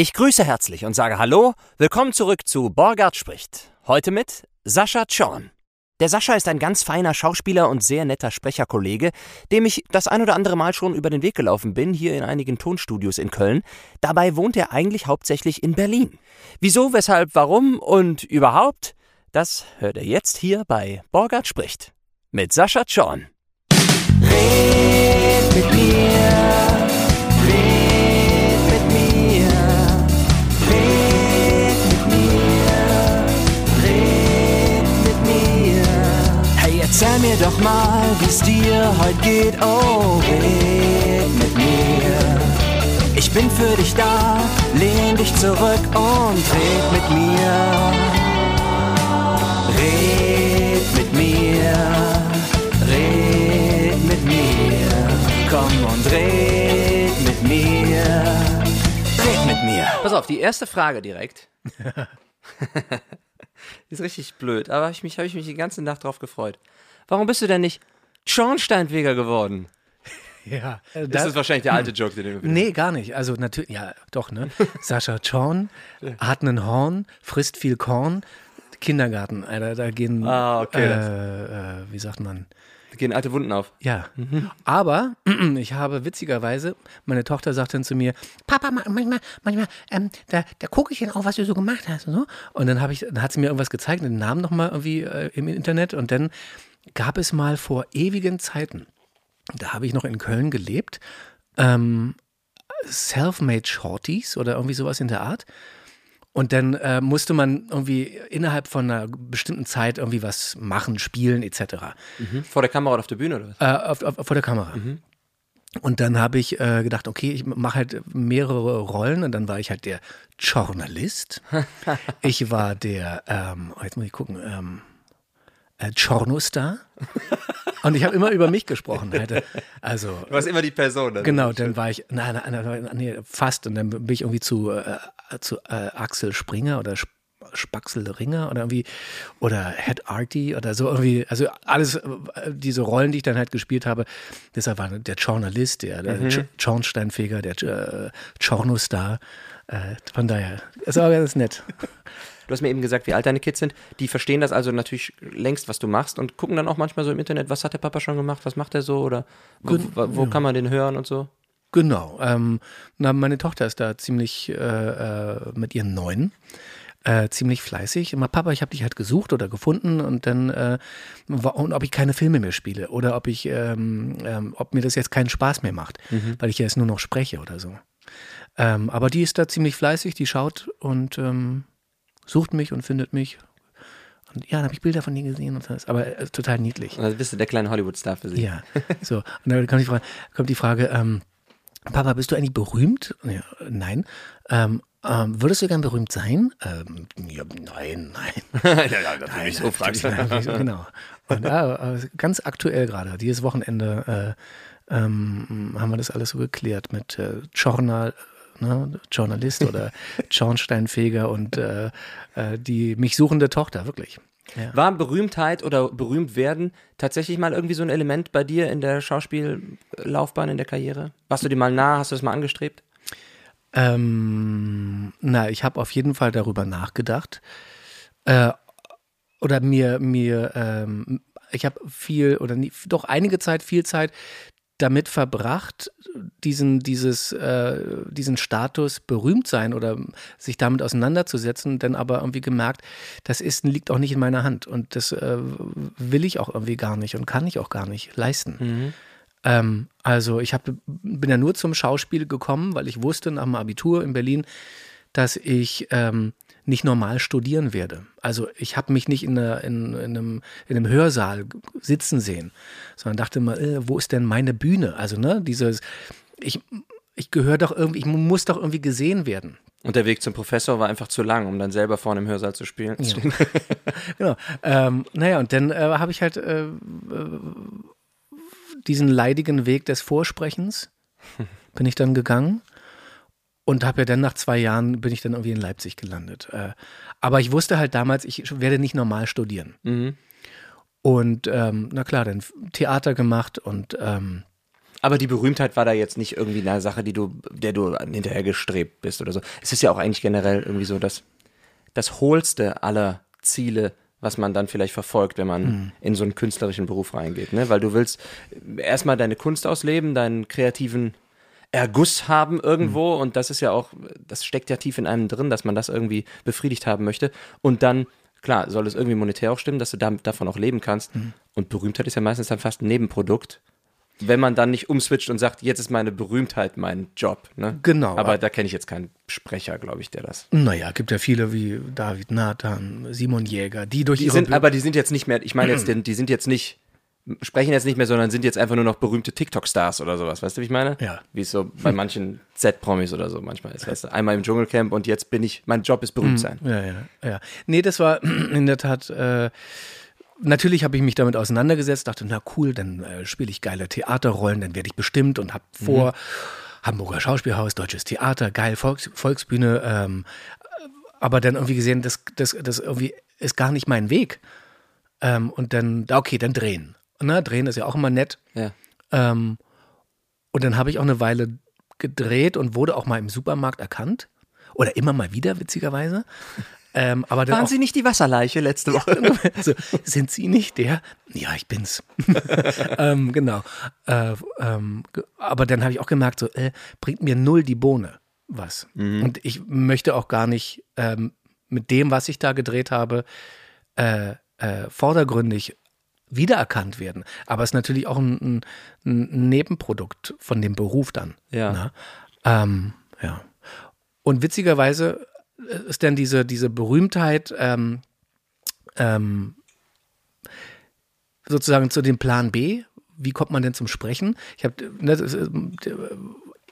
Ich grüße herzlich und sage Hallo, willkommen zurück zu Borgard spricht. Heute mit Sascha Zorn. Der Sascha ist ein ganz feiner Schauspieler und sehr netter Sprecherkollege, dem ich das ein oder andere Mal schon über den Weg gelaufen bin, hier in einigen Tonstudios in Köln. Dabei wohnt er eigentlich hauptsächlich in Berlin. Wieso, weshalb, warum und überhaupt, das hört er jetzt hier bei Borgard spricht. Mit Sascha Zorn. Red mit mir, erzähl mir doch mal, wie's dir heute geht, oh, red mit mir. Ich bin für dich da, lehn dich zurück und red mit mir. Red mit mir, red mit mir, komm und red mit mir, red mit mir. Pass auf, die erste Frage direkt. die ist richtig blöd, aber hab ich mich habe ich mich die ganze Nacht drauf gefreut. Warum bist du denn nicht Schornsteinfeger geworden? Ja, äh, Das ist wahrscheinlich der alte Joke, den du wieder- Nee, gar nicht. Also natürlich, ja, doch, ne? Sascha Zorn hat einen Horn, frisst viel Korn. Kindergarten, Alter, da gehen, Ah, okay, äh, das- äh, wie sagt man? Da gehen alte Wunden auf. Ja, Mhm. aber ich habe witzigerweise, meine Tochter sagt dann zu mir, Papa, ma- manchmal, manchmal, ähm, da, da gucke ich dann auch, was du so gemacht hast und so. Und dann habe ich, dann hat sie mir irgendwas gezeigt, den Namen nochmal irgendwie äh, im Internet und dann gab es mal vor ewigen Zeiten, da habe ich noch in Köln gelebt, ähm, Self-Made Shorties oder irgendwie sowas in der Art. Und dann äh, musste man irgendwie innerhalb von einer bestimmten Zeit irgendwie was machen, spielen etc. Vor der Kamera oder auf der Bühne oder was? Äh, auf, auf, vor der Kamera. Und dann habe ich äh, gedacht, okay, ich mache halt mehrere Rollen und dann war ich halt der Journalist. ich war der, ähm, oh, jetzt muss ich gucken, ähm, äh, Chornostar. und ich habe immer über mich gesprochen. Also Du warst immer die Person. also Genau, dann war ich, nein, nein, nein, nein, nee, fast. Und dann bin ich irgendwie zu, äh, zu äh, Axel Springer oder Sp Spaxel Ringer oder irgendwie, oder Head Arty oder so irgendwie, also alles, äh, diese Rollen, die ich dann halt gespielt habe, deshalb war der Journalist, der, der Mhm. Sch- Schornsteinfeger, der äh, Chornostar. Äh, von daher, ist aber ganz nett. Du hast mir eben gesagt, wie alt deine Kids sind. Die verstehen das also natürlich längst, was du machst und gucken dann auch manchmal so im Internet, was hat der Papa schon gemacht, was macht er so oder wo, Gen- wo, wo kann man den hören und so. Genau. Ähm, na, meine Tochter ist da ziemlich äh, äh, mit ihren Neun. Äh, ziemlich fleißig. Immer, Papa, ich habe dich halt gesucht oder gefunden und dann, äh, und ob ich keine Filme mehr spiele oder ob ich, ähm, ähm, ob mir das jetzt keinen Spaß mehr macht, weil ich ja jetzt nur noch spreche oder so. Ähm, aber die ist da ziemlich fleißig, die schaut und ähm, sucht mich und findet mich. Und ja, dann habe ich Bilder von ihr gesehen und das, aber äh, total niedlich. Dann bist du der kleine Hollywood-Star für sie. Ja, so. Und dann kommt die Frage, kommt die Frage ähm, Papa, bist du eigentlich berühmt? Ja, nein. Ähm, ähm, würdest du gern berühmt sein? Ähm, ja, nein, nein. ja, ja, natürlich so fragst du. Genau. Und ja, äh, ganz aktuell gerade, dieses Wochenende äh, ähm, haben wir das alles so geklärt mit äh, Journal, ne, Journalist oder Schornsteinfeger und äh, äh, die mich suchende Tochter, wirklich. Ja. War Berühmtheit oder berühmt werden tatsächlich mal irgendwie so ein Element bei dir in der Schauspiellaufbahn, in der Karriere? Warst du dir mal nah? Hast du das mal angestrebt? Ähm, na, ich habe auf jeden Fall darüber nachgedacht. Äh, oder mir, mir, ähm, ich habe viel oder nie, doch einige Zeit, viel Zeit damit verbracht, diesen, dieses, äh, diesen Status berühmt sein oder sich damit auseinanderzusetzen, dann aber irgendwie gemerkt, das ist, liegt auch nicht in meiner Hand und das äh, will ich auch irgendwie gar nicht und kann ich auch gar nicht leisten. Ähm, also ich hab, bin ja nur zum Schauspiel gekommen, weil ich wusste nach dem Abitur in Berlin, dass ich ähm, nicht normal studieren werde. Also ich habe mich nicht in, einer, in, in, einem, in einem Hörsaal sitzen sehen, sondern dachte mal, äh, wo ist denn meine Bühne? Also ne, dieses, ich, ich gehöre doch irgendwie, ich muss doch irgendwie gesehen werden. Und der Weg zum Professor war einfach zu lang, um dann selber vorne im Hörsaal zu spielen. Genau. Ähm, naja, und dann äh, habe ich halt äh, äh, diesen leidigen Weg des Vorsprechens, bin ich dann gegangen und habe ja dann nach zwei Jahren, bin ich dann irgendwie in Leipzig gelandet. Äh, aber ich wusste halt damals, ich werde nicht normal studieren. Mhm. Und ähm, na klar, dann Theater gemacht und ähm, Aber die Berühmtheit war da jetzt nicht irgendwie eine Sache, die du, der du hinterher gestrebt bist oder so. Es ist ja auch eigentlich generell irgendwie so das, das hohlste aller Ziele, was man dann vielleicht verfolgt, wenn man mhm. in so einen künstlerischen Beruf reingeht. Ne? Weil du willst erstmal deine Kunst ausleben, deinen kreativen Erguss haben irgendwo mhm. und das ist ja auch, das steckt ja tief in einem drin, dass man das irgendwie befriedigt haben möchte. Und dann klar, soll es irgendwie monetär auch stimmen, dass du damit, davon auch leben kannst. Mhm. Und Berühmtheit ist ja meistens dann fast ein Nebenprodukt. Wenn man dann nicht umswitcht und sagt, jetzt ist meine Berühmtheit mein Job. Ne? Genau. Aber da kenne ich jetzt keinen Sprecher, glaube ich, der das. Naja, gibt ja viele wie David Nathan, Simon Jäger, die durch die ihre. Sind, aber die sind jetzt nicht mehr, ich meine jetzt, die sind jetzt nicht sprechen jetzt nicht mehr, sondern sind jetzt einfach nur noch berühmte TikTok-Stars oder sowas. Weißt du, wie ich meine? Ja. Wie es so bei manchen Z-Promis oder so manchmal ist. Weißt du, einmal im Dschungelcamp und jetzt bin ich, mein Job ist berühmt mhm. sein. Ja, ja, ja. Nee, das war in der Tat. Äh, natürlich habe ich mich damit auseinandergesetzt, dachte, na cool, dann äh, spiele ich geile Theaterrollen, dann werde ich bestimmt und habe vor. Mhm. Hamburger Schauspielhaus, Deutsches Theater, geil, Volks, Volksbühne, ähm, aber dann irgendwie gesehen, das, das, das irgendwie ist gar nicht mein Weg. Ähm, und dann, okay, dann drehen. Ne, drehen ist ja auch immer nett. Ja. Ähm, und dann habe ich auch eine Weile gedreht und wurde auch mal im Supermarkt erkannt. Oder immer mal wieder, witzigerweise. Ähm, Waren auch, Sie nicht die Wasserleiche letzte Woche? Also, sind Sie nicht der? Ja, ich bin's. ähm, genau. Äh, ähm, aber dann habe ich auch gemerkt, so, äh, bringt mir null die Bohne was. Mhm. Und ich möchte auch gar nicht ähm, mit dem, was ich da gedreht habe, äh, äh vordergründig wiedererkannt werden. Aber es ist natürlich auch ein, ein, Nebenprodukt von dem Beruf dann. Ja. Ne? Ähm, ja. Und witzigerweise ist dann diese, diese Berühmtheit ähm, ähm, sozusagen zu dem Plan B. Wie kommt man denn zum Sprechen? Ich habe ne,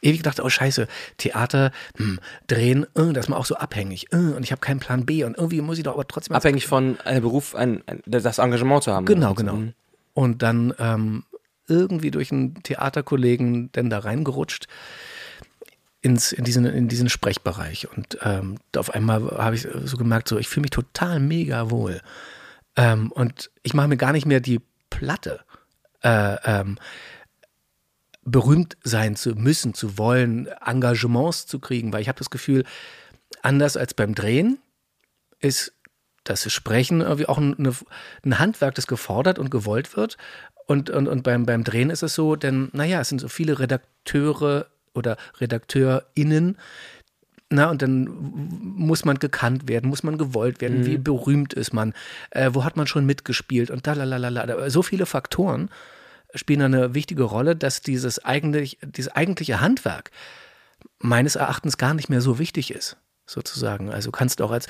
ewig gedacht, oh scheiße, Theater, hm, drehen, äh, das ist man auch so abhängig. Äh, und ich habe keinen Plan B und irgendwie muss ich doch aber trotzdem. Abhängig von einem Beruf, ein, ein, das Engagement zu haben. Genau, genau. Mhm. Und dann ähm, irgendwie durch einen Theaterkollegen denn da reingerutscht ins, in, diesen, in diesen Sprechbereich. Und ähm, auf einmal habe ich so gemerkt, so ich fühle mich total mega wohl. Ähm, und ich mache mir gar nicht mehr die Platte. Äh, ähm, berühmt sein zu müssen, zu wollen, Engagements zu kriegen, weil ich habe das Gefühl, anders als beim Drehen ist das Sprechen irgendwie auch ein, ein Handwerk, das gefordert und gewollt wird. Und, und, und beim, beim Drehen ist es so, denn, naja, es sind so viele Redakteure oder RedakteurInnen, na, und dann muss man gekannt werden, muss man gewollt werden, mhm. wie berühmt ist man, äh, wo hat man schon mitgespielt und da, la, la, la, la. So viele Faktoren spielen eine wichtige Rolle, dass dieses, eigentlich, dieses eigentliche Handwerk meines Erachtens gar nicht mehr so wichtig ist, sozusagen. Also kannst du auch als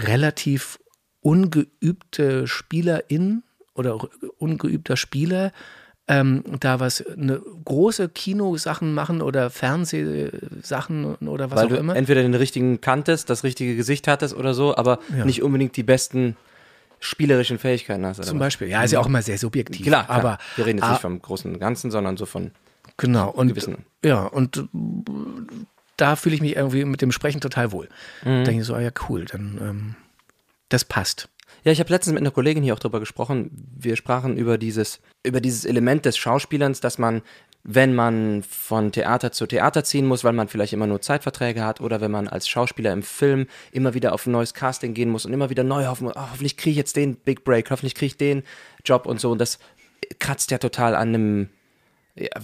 relativ ungeübte Spielerin oder ungeübter Spieler ähm, da was eine große Kinosachen machen oder Fernsehsachen oder was Weil auch du immer. Entweder den richtigen kanntest, das richtige Gesicht hattest oder so, aber ja. nicht unbedingt die besten spielerischen Fähigkeiten hast. Zum Beispiel, ja, ist ja auch immer sehr subjektiv. Klar, klar. aber wir reden jetzt ah, nicht vom großen und Ganzen, sondern so von genau und gewissen. ja und äh, da fühle ich mich irgendwie mit dem Sprechen total wohl. Mhm. Denke ich so, ah ja cool, dann ähm, das passt. Ja, ich habe letztens mit einer Kollegin hier auch drüber gesprochen. Wir sprachen über dieses, über dieses Element des Schauspielerns, dass man wenn man von Theater zu Theater ziehen muss, weil man vielleicht immer nur Zeitverträge hat oder wenn man als Schauspieler im Film immer wieder auf ein neues Casting gehen muss und immer wieder neu hoffen, oh, hoffentlich kriege ich jetzt den Big Break, hoffentlich kriege ich den Job und so. Und das kratzt ja total an einem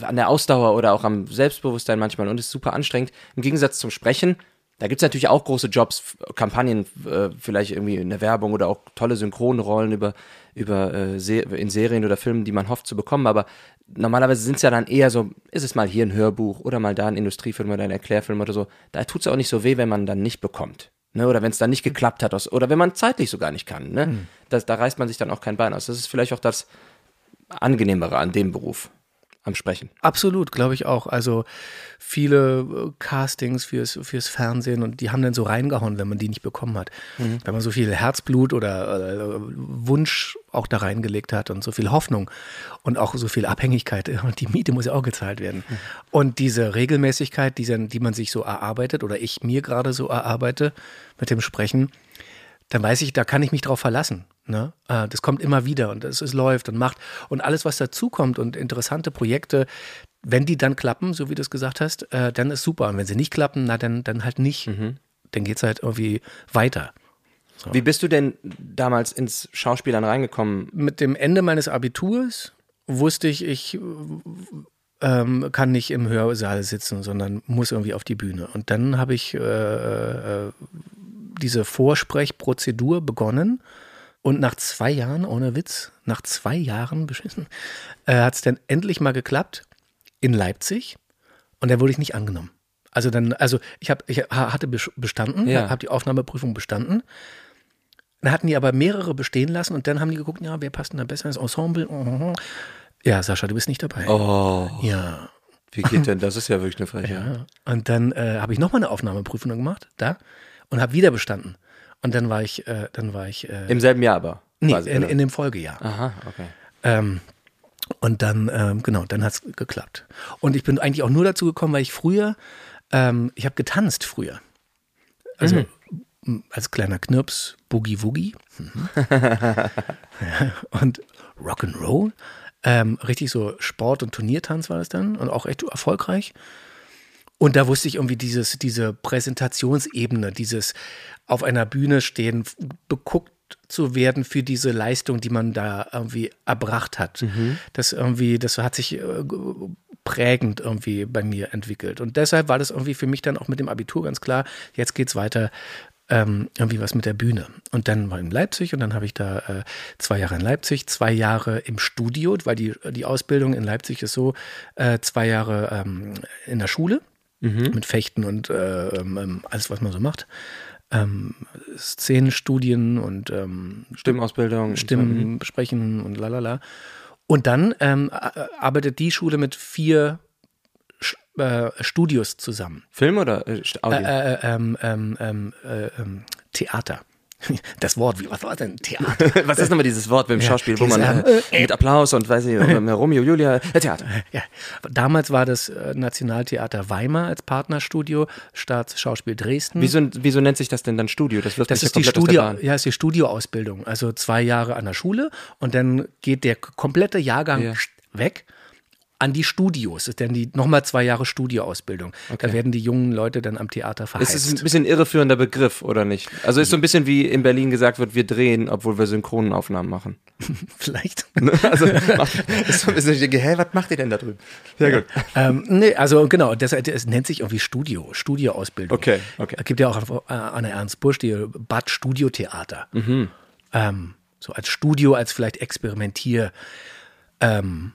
an der Ausdauer oder auch am Selbstbewusstsein manchmal und ist super anstrengend. Im Gegensatz zum Sprechen, da gibt es natürlich auch große Jobs, Kampagnen, äh, vielleicht irgendwie in der Werbung oder auch tolle Synchronrollen über, über äh, in Serien oder Filmen, die man hofft zu bekommen, aber normalerweise sind es ja dann eher so, ist es mal hier ein Hörbuch oder mal da ein Industriefilm oder ein Erklärfilm oder so. Da tut es auch nicht so weh, wenn man dann nicht bekommt. Ne? Oder wenn es dann nicht geklappt hat aus, oder wenn man zeitlich sogar nicht kann. Ne? Mhm. Das, da reißt man sich dann auch kein Bein aus. Das ist vielleicht auch das Angenehmere an dem Beruf am Sprechen. Absolut, glaube ich auch. Also viele äh, Castings fürs, fürs Fernsehen und die haben dann so reingehauen, wenn man die nicht bekommen hat. Mhm. Wenn man so viel Herzblut oder äh, Wunsch auch da reingelegt hat und so viel Hoffnung und auch so viel Abhängigkeit. Und die Miete muss ja auch gezahlt werden. Mhm. Und diese Regelmäßigkeit, die, die man sich so erarbeitet oder ich mir gerade so erarbeite mit dem Sprechen, dann weiß ich, da kann ich mich drauf verlassen. Ne? Äh, das kommt immer wieder und es, es läuft und macht. Und alles, was dazukommt und interessante Projekte, wenn die dann klappen, so wie du es gesagt hast, äh, dann ist super. Und wenn sie nicht klappen, na dann, dann halt nicht. Mhm. Dann geht es halt irgendwie weiter. Wie bist du denn damals ins Schauspielern reingekommen? Mit dem Ende meines Abiturs wusste ich, ich ähm, kann nicht im Hörsaal sitzen, sondern muss irgendwie auf die Bühne. Und dann habe ich äh, äh, diese Vorsprechprozedur begonnen. Und nach zwei Jahren, ohne Witz, nach zwei Jahren beschissen, äh, hat es dann endlich mal geklappt in Leipzig. Und da wurde ich nicht angenommen. Also dann, also ich, hab, ich hatte bestanden, Ja. habe die Aufnahmeprüfung bestanden. Dann hatten die aber mehrere bestehen lassen und dann haben die geguckt, ja, wer passt denn da besser ins Ensemble? Ja, Sascha, du bist nicht dabei. Oh, Ja. wie geht denn? Das ist ja wirklich eine Frechheit. ja. Und dann äh, habe ich nochmal eine Aufnahmeprüfung gemacht, da, und habe wieder bestanden. Und dann war ich, äh, dann war ich, äh, Im selben Jahr aber. nee, quasi, in, in dem Folgejahr. Aha, okay. Ähm, und dann, ähm, genau, dann hat es geklappt. Und ich bin eigentlich auch nur dazu gekommen, weil ich früher, ähm, ich habe getanzt früher. Also m, als kleiner Knirps, Boogie Woogie. Mhm. ja, und Rock'n'Roll. Ähm, richtig so Sport- und Turniertanz war das dann und auch echt erfolgreich. Und da wusste ich irgendwie dieses, diese Präsentationsebene, dieses auf einer Bühne stehen, beguckt zu werden für diese Leistung, die man da irgendwie erbracht hat. Das irgendwie, das hat sich äh, prägend irgendwie bei mir entwickelt. Und deshalb war das irgendwie für mich dann auch mit dem Abitur ganz klar, jetzt geht's weiter ähm, irgendwie was mit der Bühne. Und dann war in Leipzig und dann habe ich da äh, zwei Jahre in Leipzig, zwei Jahre im Studio, weil die, die Ausbildung in Leipzig ist so, äh, zwei Jahre ähm, in der Schule mit Fechten und äh, ähm, alles, was man so macht. Ähm, Szenenstudien und ähm, Stimmausbildung. Stimmen sprechen und lalala. Und dann ähm, arbeitet die Schule mit vier äh, Studios zusammen. Film oder äh, Audio? Äh, äh, ähm, ähm, ähm, äh, ähm, Theater. Das Wort, wie, was war denn Theater? Was ist nochmal dieses Wort beim Schauspiel, wo man dieses, äh, mit Applaus und weiß ich, äh, Romeo, Julia, äh, Theater. Ja, damals war das äh, Nationaltheater Weimar als Partnerstudio, Staatsschauspiel Dresden. Wieso, wieso nennt sich das denn dann Studio? Das Das ist die ja Studio, ja, ist die Studioausbildung. Also zwei Jahre an der Schule und dann geht der komplette Jahrgang Ja. weg an die Studios. Das ist dann die nochmal zwei Jahre Studioausbildung. Da werden die jungen Leute dann am Theater verheizt. ist ein bisschen irreführender Begriff, oder nicht? Also ist so ein bisschen wie in Berlin gesagt wird, wir drehen, obwohl wir Synchronaufnahmen machen. Vielleicht. Also ist so ein bisschen, hä, was macht ihr denn da drüben? Ja, gut. ähm, nee, also genau, das, es nennt sich irgendwie Studio, Studioausbildung. Okay, okay. Es gibt ja auch äh, an der Ernst Busch die Bad Studiotheater. Mhm. Ähm, so als Studio, als vielleicht Experimentier. Ähm,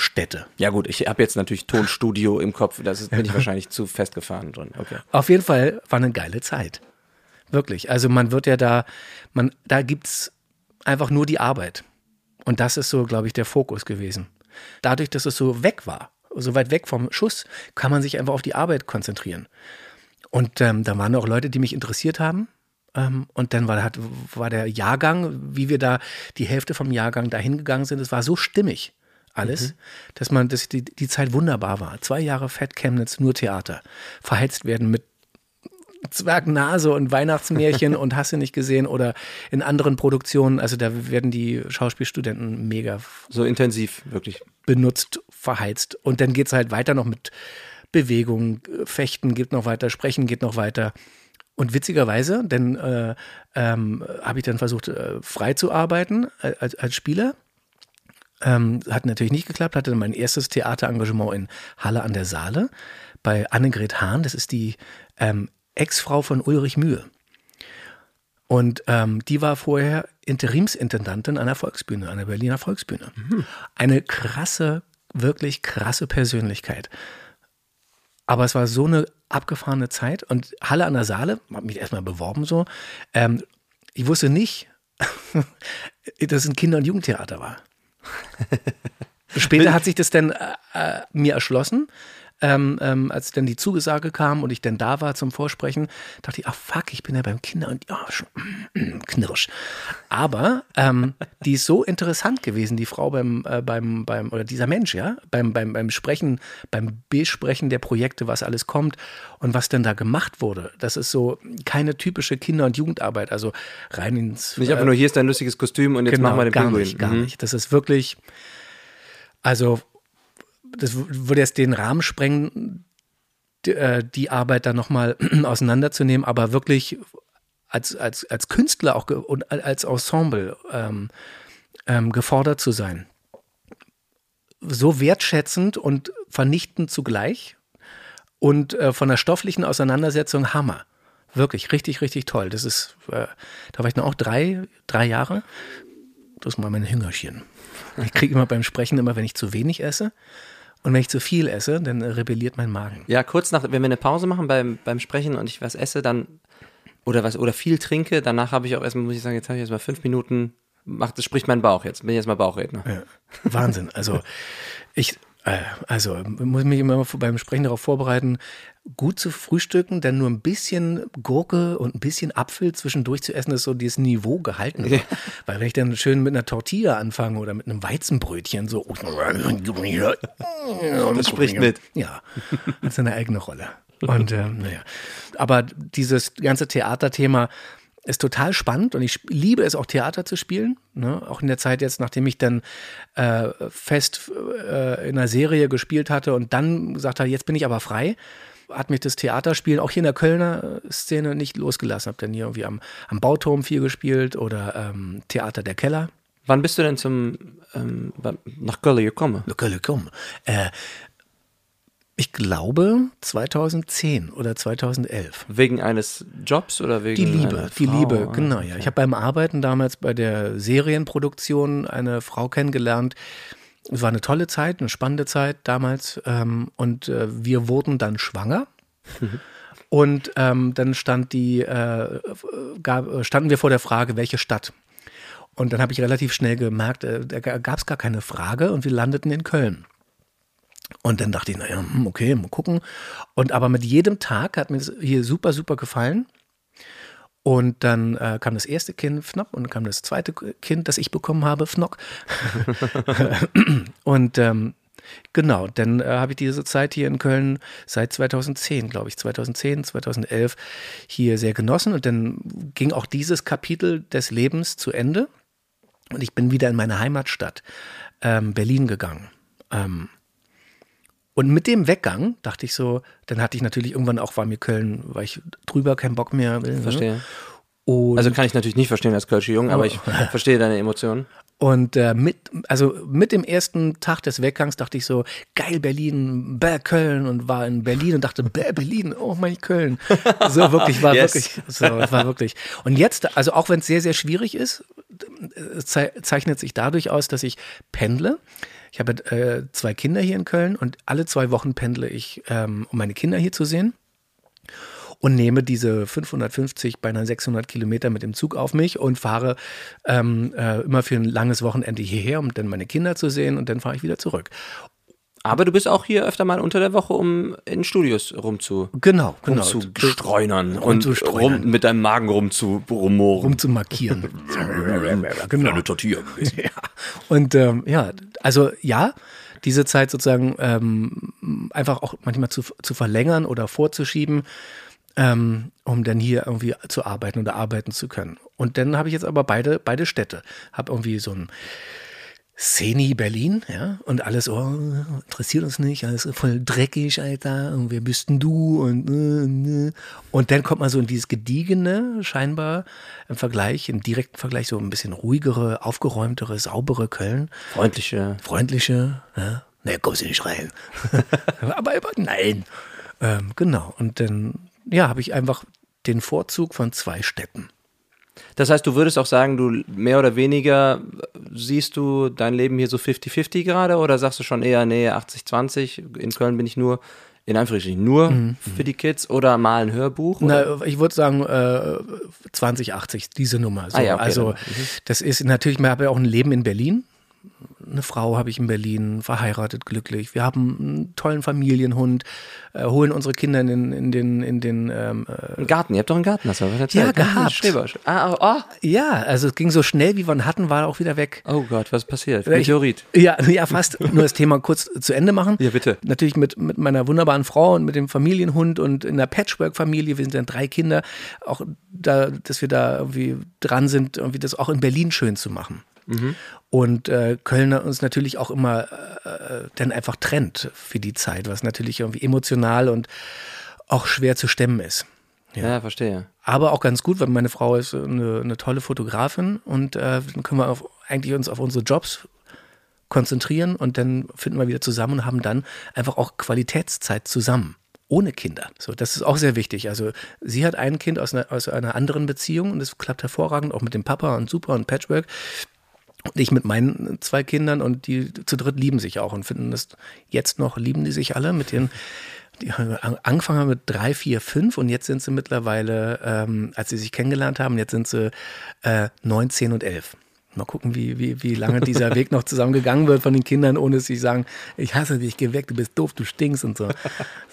Stätte. Ja gut, ich habe jetzt natürlich Tonstudio im Kopf, das ist, bin ich wahrscheinlich zu festgefahren drin. Okay. Auf jeden Fall war eine geile Zeit. Wirklich. Also man wird ja da, man, da gibt's einfach nur die Arbeit. Und das ist so, glaube ich, der Fokus gewesen. Dadurch, dass es so weg war, so weit weg vom Schuss, kann man sich einfach auf die Arbeit konzentrieren. Und ähm, da waren auch Leute, die mich interessiert haben. Ähm, und dann war, hat, war der Jahrgang, wie wir da die Hälfte vom Jahrgang dahin gegangen sind, es war so stimmig alles, dass man, dass die, die Zeit wunderbar war. Zwei Jahre Fett Chemnitz, nur Theater. Verheizt werden mit Zwergnase und Weihnachtsmärchen und hast du nicht gesehen oder in anderen Produktionen. Also da werden die Schauspielstudenten mega So intensiv, wirklich. benutzt, verheizt. Und dann geht es halt weiter noch mit Bewegung, Fechten geht noch weiter, Sprechen geht noch weiter. Und witzigerweise, denn äh, ähm, habe ich dann versucht, äh, frei zu arbeiten äh, als, als Spieler. Ähm, hat natürlich nicht geklappt, hatte mein erstes Theaterengagement in Halle an der Saale bei Annegret Hahn. Das ist die ähm, Ex-Frau von Ulrich Mühe. Und ähm, die war vorher Interimsintendantin an der Volksbühne, an der Berliner Volksbühne. Eine krasse, wirklich krasse Persönlichkeit. Aber es war so eine abgefahrene Zeit und Halle an der Saale, habe mich erstmal beworben so. Ähm, ich wusste nicht, dass es ein Kinder- und Jugendtheater war. Später hat sich das dann äh, äh, mir erschlossen. Ähm, ähm, als dann die Zugesage kam und ich dann da war zum Vorsprechen, dachte ich, ach fuck, ich bin ja beim Kinder und ja, schon, knirsch. Aber ähm, die ist so interessant gewesen, die Frau beim, äh, beim, beim, oder dieser Mensch, ja, beim, beim, beim Sprechen, beim Besprechen der Projekte, was alles kommt und was denn da gemacht wurde. Das ist so keine typische Kinder- und Jugendarbeit, also rein ins. Nicht einfach nur, hier ist dein lustiges Kostüm und jetzt genau, machen wir den gar Pinguin. nicht, gar Mhm. nicht. Das ist wirklich, also das würde jetzt den Rahmen sprengen, die, äh, die Arbeit dann nochmal auseinanderzunehmen, aber wirklich als, als, als Künstler auch und als Ensemble ähm, ähm, gefordert zu sein. So wertschätzend und vernichtend zugleich und äh, von der stofflichen Auseinandersetzung Hammer. Wirklich, richtig, richtig toll. Das ist, äh, da war ich noch auch drei, drei Jahre. Das ist mal mein Hüngerchen. Ich kriege immer beim Sprechen immer, wenn ich zu wenig esse. Und wenn ich zu viel esse, dann rebelliert mein Magen. Ja, kurz nach, wenn wir eine Pause machen beim, beim Sprechen und ich was esse, dann oder was oder viel trinke, danach habe ich auch erstmal, muss ich sagen, jetzt habe ich erstmal fünf Minuten, macht, das spricht mein Bauch jetzt, bin ich erstmal Bauchredner. Ja, Wahnsinn. Also ich, also muss mich immer beim Sprechen darauf vorbereiten, gut zu frühstücken, denn nur ein bisschen Gurke und ein bisschen Apfel zwischendurch zu essen, ist so dieses Niveau gehalten. wird. Weil wenn ich dann schön mit einer Tortilla anfange oder mit einem Weizenbrötchen so. Das spricht mit. Ja, hat seine eigene Rolle. Und ähm, naja, aber dieses ganze Theaterthema ist total spannend und ich liebe es auch Theater zu spielen. Ne? Auch in der Zeit jetzt, nachdem ich dann äh, fest äh, in einer Serie gespielt hatte und dann gesagt habe, jetzt bin ich aber frei, hat mich das Theaterspielen auch hier in der Kölner äh, Szene nicht losgelassen. Hab dann hier irgendwie am, am Bauturm viel gespielt oder ähm, Theater der Keller. Wann bist du denn zum ähm, nach Köln gekommen? Kölle, komm. Äh, ich glaube 2010 oder 2011. Wegen eines Jobs oder wegen Die Liebe, die? Liebe, Ah, genau, okay. ja. Ich habe beim Arbeiten damals bei der Serienproduktion eine Frau kennengelernt. Es war eine tolle Zeit, eine spannende Zeit damals. Ähm, und äh, wir wurden dann schwanger. Und ähm, dann stand die, äh, gab, standen wir vor der Frage, welche Stadt. Und dann habe ich relativ schnell gemerkt, äh, da gab es gar keine Frage und wir landeten in Köln. Und dann dachte ich, naja, hm, okay, mal gucken. Und aber mit jedem Tag hat mir das hier super, super gefallen. Und dann äh, kam das erste Kind, Fnock, und dann kam das zweite Kind, das ich bekommen habe, Fnock. und ähm, genau, dann äh, habe ich diese Zeit hier in Köln seit 2010, glaube ich, 2010, 2011 hier sehr genossen. Und dann ging auch dieses Kapitel des Lebens zu Ende. Und ich bin wieder in meine Heimatstadt, ähm, Berlin gegangen. Ähm, und mit dem Weggang dachte ich so, dann hatte ich natürlich irgendwann auch, war mir Köln, war ich drüber, kein Bock mehr. ne? Verstehe. Und, Also kann ich natürlich nicht verstehen als Kölsche Jung, aber ich verstehe deine Emotionen. und äh, mit, also mit dem ersten Tag des Weggangs dachte ich so, geil Berlin, bäh Köln und war in Berlin und dachte, bäh Berlin, oh mein Köln. So wirklich, war Yes. wirklich, so, war wirklich. Und jetzt, also auch wenn es sehr, sehr schwierig ist, äh, zei zeichnet sich dadurch aus, dass ich pendle. Ich habe äh, zwei Kinder hier in Köln und alle zwei Wochen pendle ich, ähm, um meine Kinder hier zu sehen und nehme diese 550, beinahe 600 Kilometer mit dem Zug auf mich und fahre ähm, äh, immer für ein langes Wochenende hierher, um dann meine Kinder zu sehen und dann fahre ich wieder zurück. Aber du bist auch hier öfter mal unter der Woche, um in Studios rumzu, Genau, genau. rumzustreunern und rum, mit deinem Magen rumzu, rummoren. Um zu markieren. genau. Eine Tortilla gewesen. Ja. Und ähm, ja, also ja, diese Zeit sozusagen ähm, einfach auch manchmal zu, zu verlängern oder vorzuschieben, ähm, um dann hier irgendwie zu arbeiten oder arbeiten zu können. Und dann habe ich jetzt aber beide, beide Städte. Habe irgendwie so ein Szeni Berlin, ja, und alles, oh, interessiert uns nicht, alles voll dreckig, Alter, und wer bist denn du? Und, äh, äh. und dann kommt man so in dieses Gediegene, scheinbar, im Vergleich, im direkten Vergleich, so ein bisschen ruhigere, aufgeräumtere, saubere Köln, Freundliche. freundliche, ja, ne, kommst du nicht rein. aber, aber nein. Ähm, genau, und dann, ja, habe ich einfach den Vorzug von zwei Städten. Das heißt, du würdest auch sagen, du mehr oder weniger siehst du dein Leben hier so 50-50 gerade oder sagst du schon eher, nee, 80-20, in Köln bin ich nur, in Anführungsstrichen nur für die Kids oder mal ein Hörbuch? Na, ich würde sagen, äh, 2080, diese Nummer. So. Ah ja, okay, also, dann. das ist natürlich, ich habe ja auch ein Leben in Berlin. Eine Frau habe ich in Berlin, verheiratet, glücklich. Wir haben einen tollen Familienhund, äh, holen unsere Kinder in den, in den, in den ähm, äh, Garten. Ihr habt doch einen Garten, hast du was? Ja, gehabt. Schreber. Ah, oh, oh. Ja, also es ging so schnell, wie wir ihn hatten, war er auch wieder weg. Oh Gott, was passiert? Meteorit. Ja, ja, fast. Nur das Thema kurz zu Ende machen. Ja, bitte. Natürlich mit, mit meiner wunderbaren Frau und mit dem Familienhund und in der Patchwork-Familie. Wir sind dann drei Kinder. Auch da, dass wir da irgendwie dran sind, irgendwie das auch in Berlin schön zu machen. Mhm. Und äh, Köln uns natürlich auch immer äh, dann einfach trennt für die Zeit, was natürlich irgendwie emotional und auch schwer zu stemmen ist. Ja, ja verstehe. Aber auch ganz gut, weil meine Frau ist eine, eine tolle Fotografin und äh, dann können wir auf, eigentlich uns auf unsere Jobs konzentrieren und dann finden wir wieder zusammen und haben dann einfach auch Qualitätszeit zusammen ohne Kinder. So, das ist auch sehr wichtig. Also sie hat ein Kind aus einer, aus einer anderen Beziehung und es klappt hervorragend, auch mit dem Papa und super und Patchwork. Und ich mit meinen zwei Kindern und die zu dritt lieben sich auch und finden das jetzt noch, lieben die sich alle mit den die haben angefangen mit drei, vier, fünf und jetzt sind sie mittlerweile, ähm, als sie sich kennengelernt haben, jetzt sind sie äh, neun, zehn und elf. Mal gucken, wie, wie, wie lange dieser Weg noch zusammengegangen wird von den Kindern, ohne dass sie sagen, ich hasse dich, geh weg, du bist doof, du stinkst und so.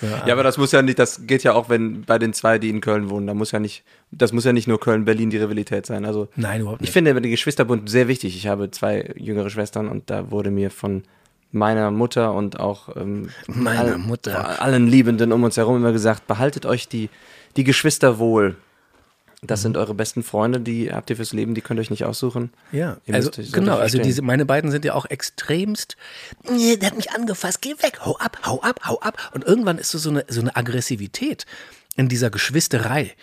so ja, aber das muss ja nicht, das geht ja auch, wenn bei den zwei, die in Köln wohnen, da muss ja nicht, das muss ja nicht nur Köln-Berlin die Rivalität sein. Also Nein, überhaupt nicht. Ich finde den Geschwisterbund sehr wichtig. Ich habe zwei jüngere Schwestern und da wurde mir von meiner Mutter und auch ähm, meiner all, Mutter. allen Liebenden um uns herum immer gesagt, behaltet euch die, die Geschwister wohl. Das sind eure besten Freunde, die habt ihr fürs Leben, die könnt ihr euch nicht aussuchen. Ja, also, genau, also diese, meine beiden sind ja auch extremst, der hat mich angefasst, geh weg, hau ab, hau ab, hau ab. Und irgendwann ist so eine, so eine Aggressivität in dieser Geschwisterei,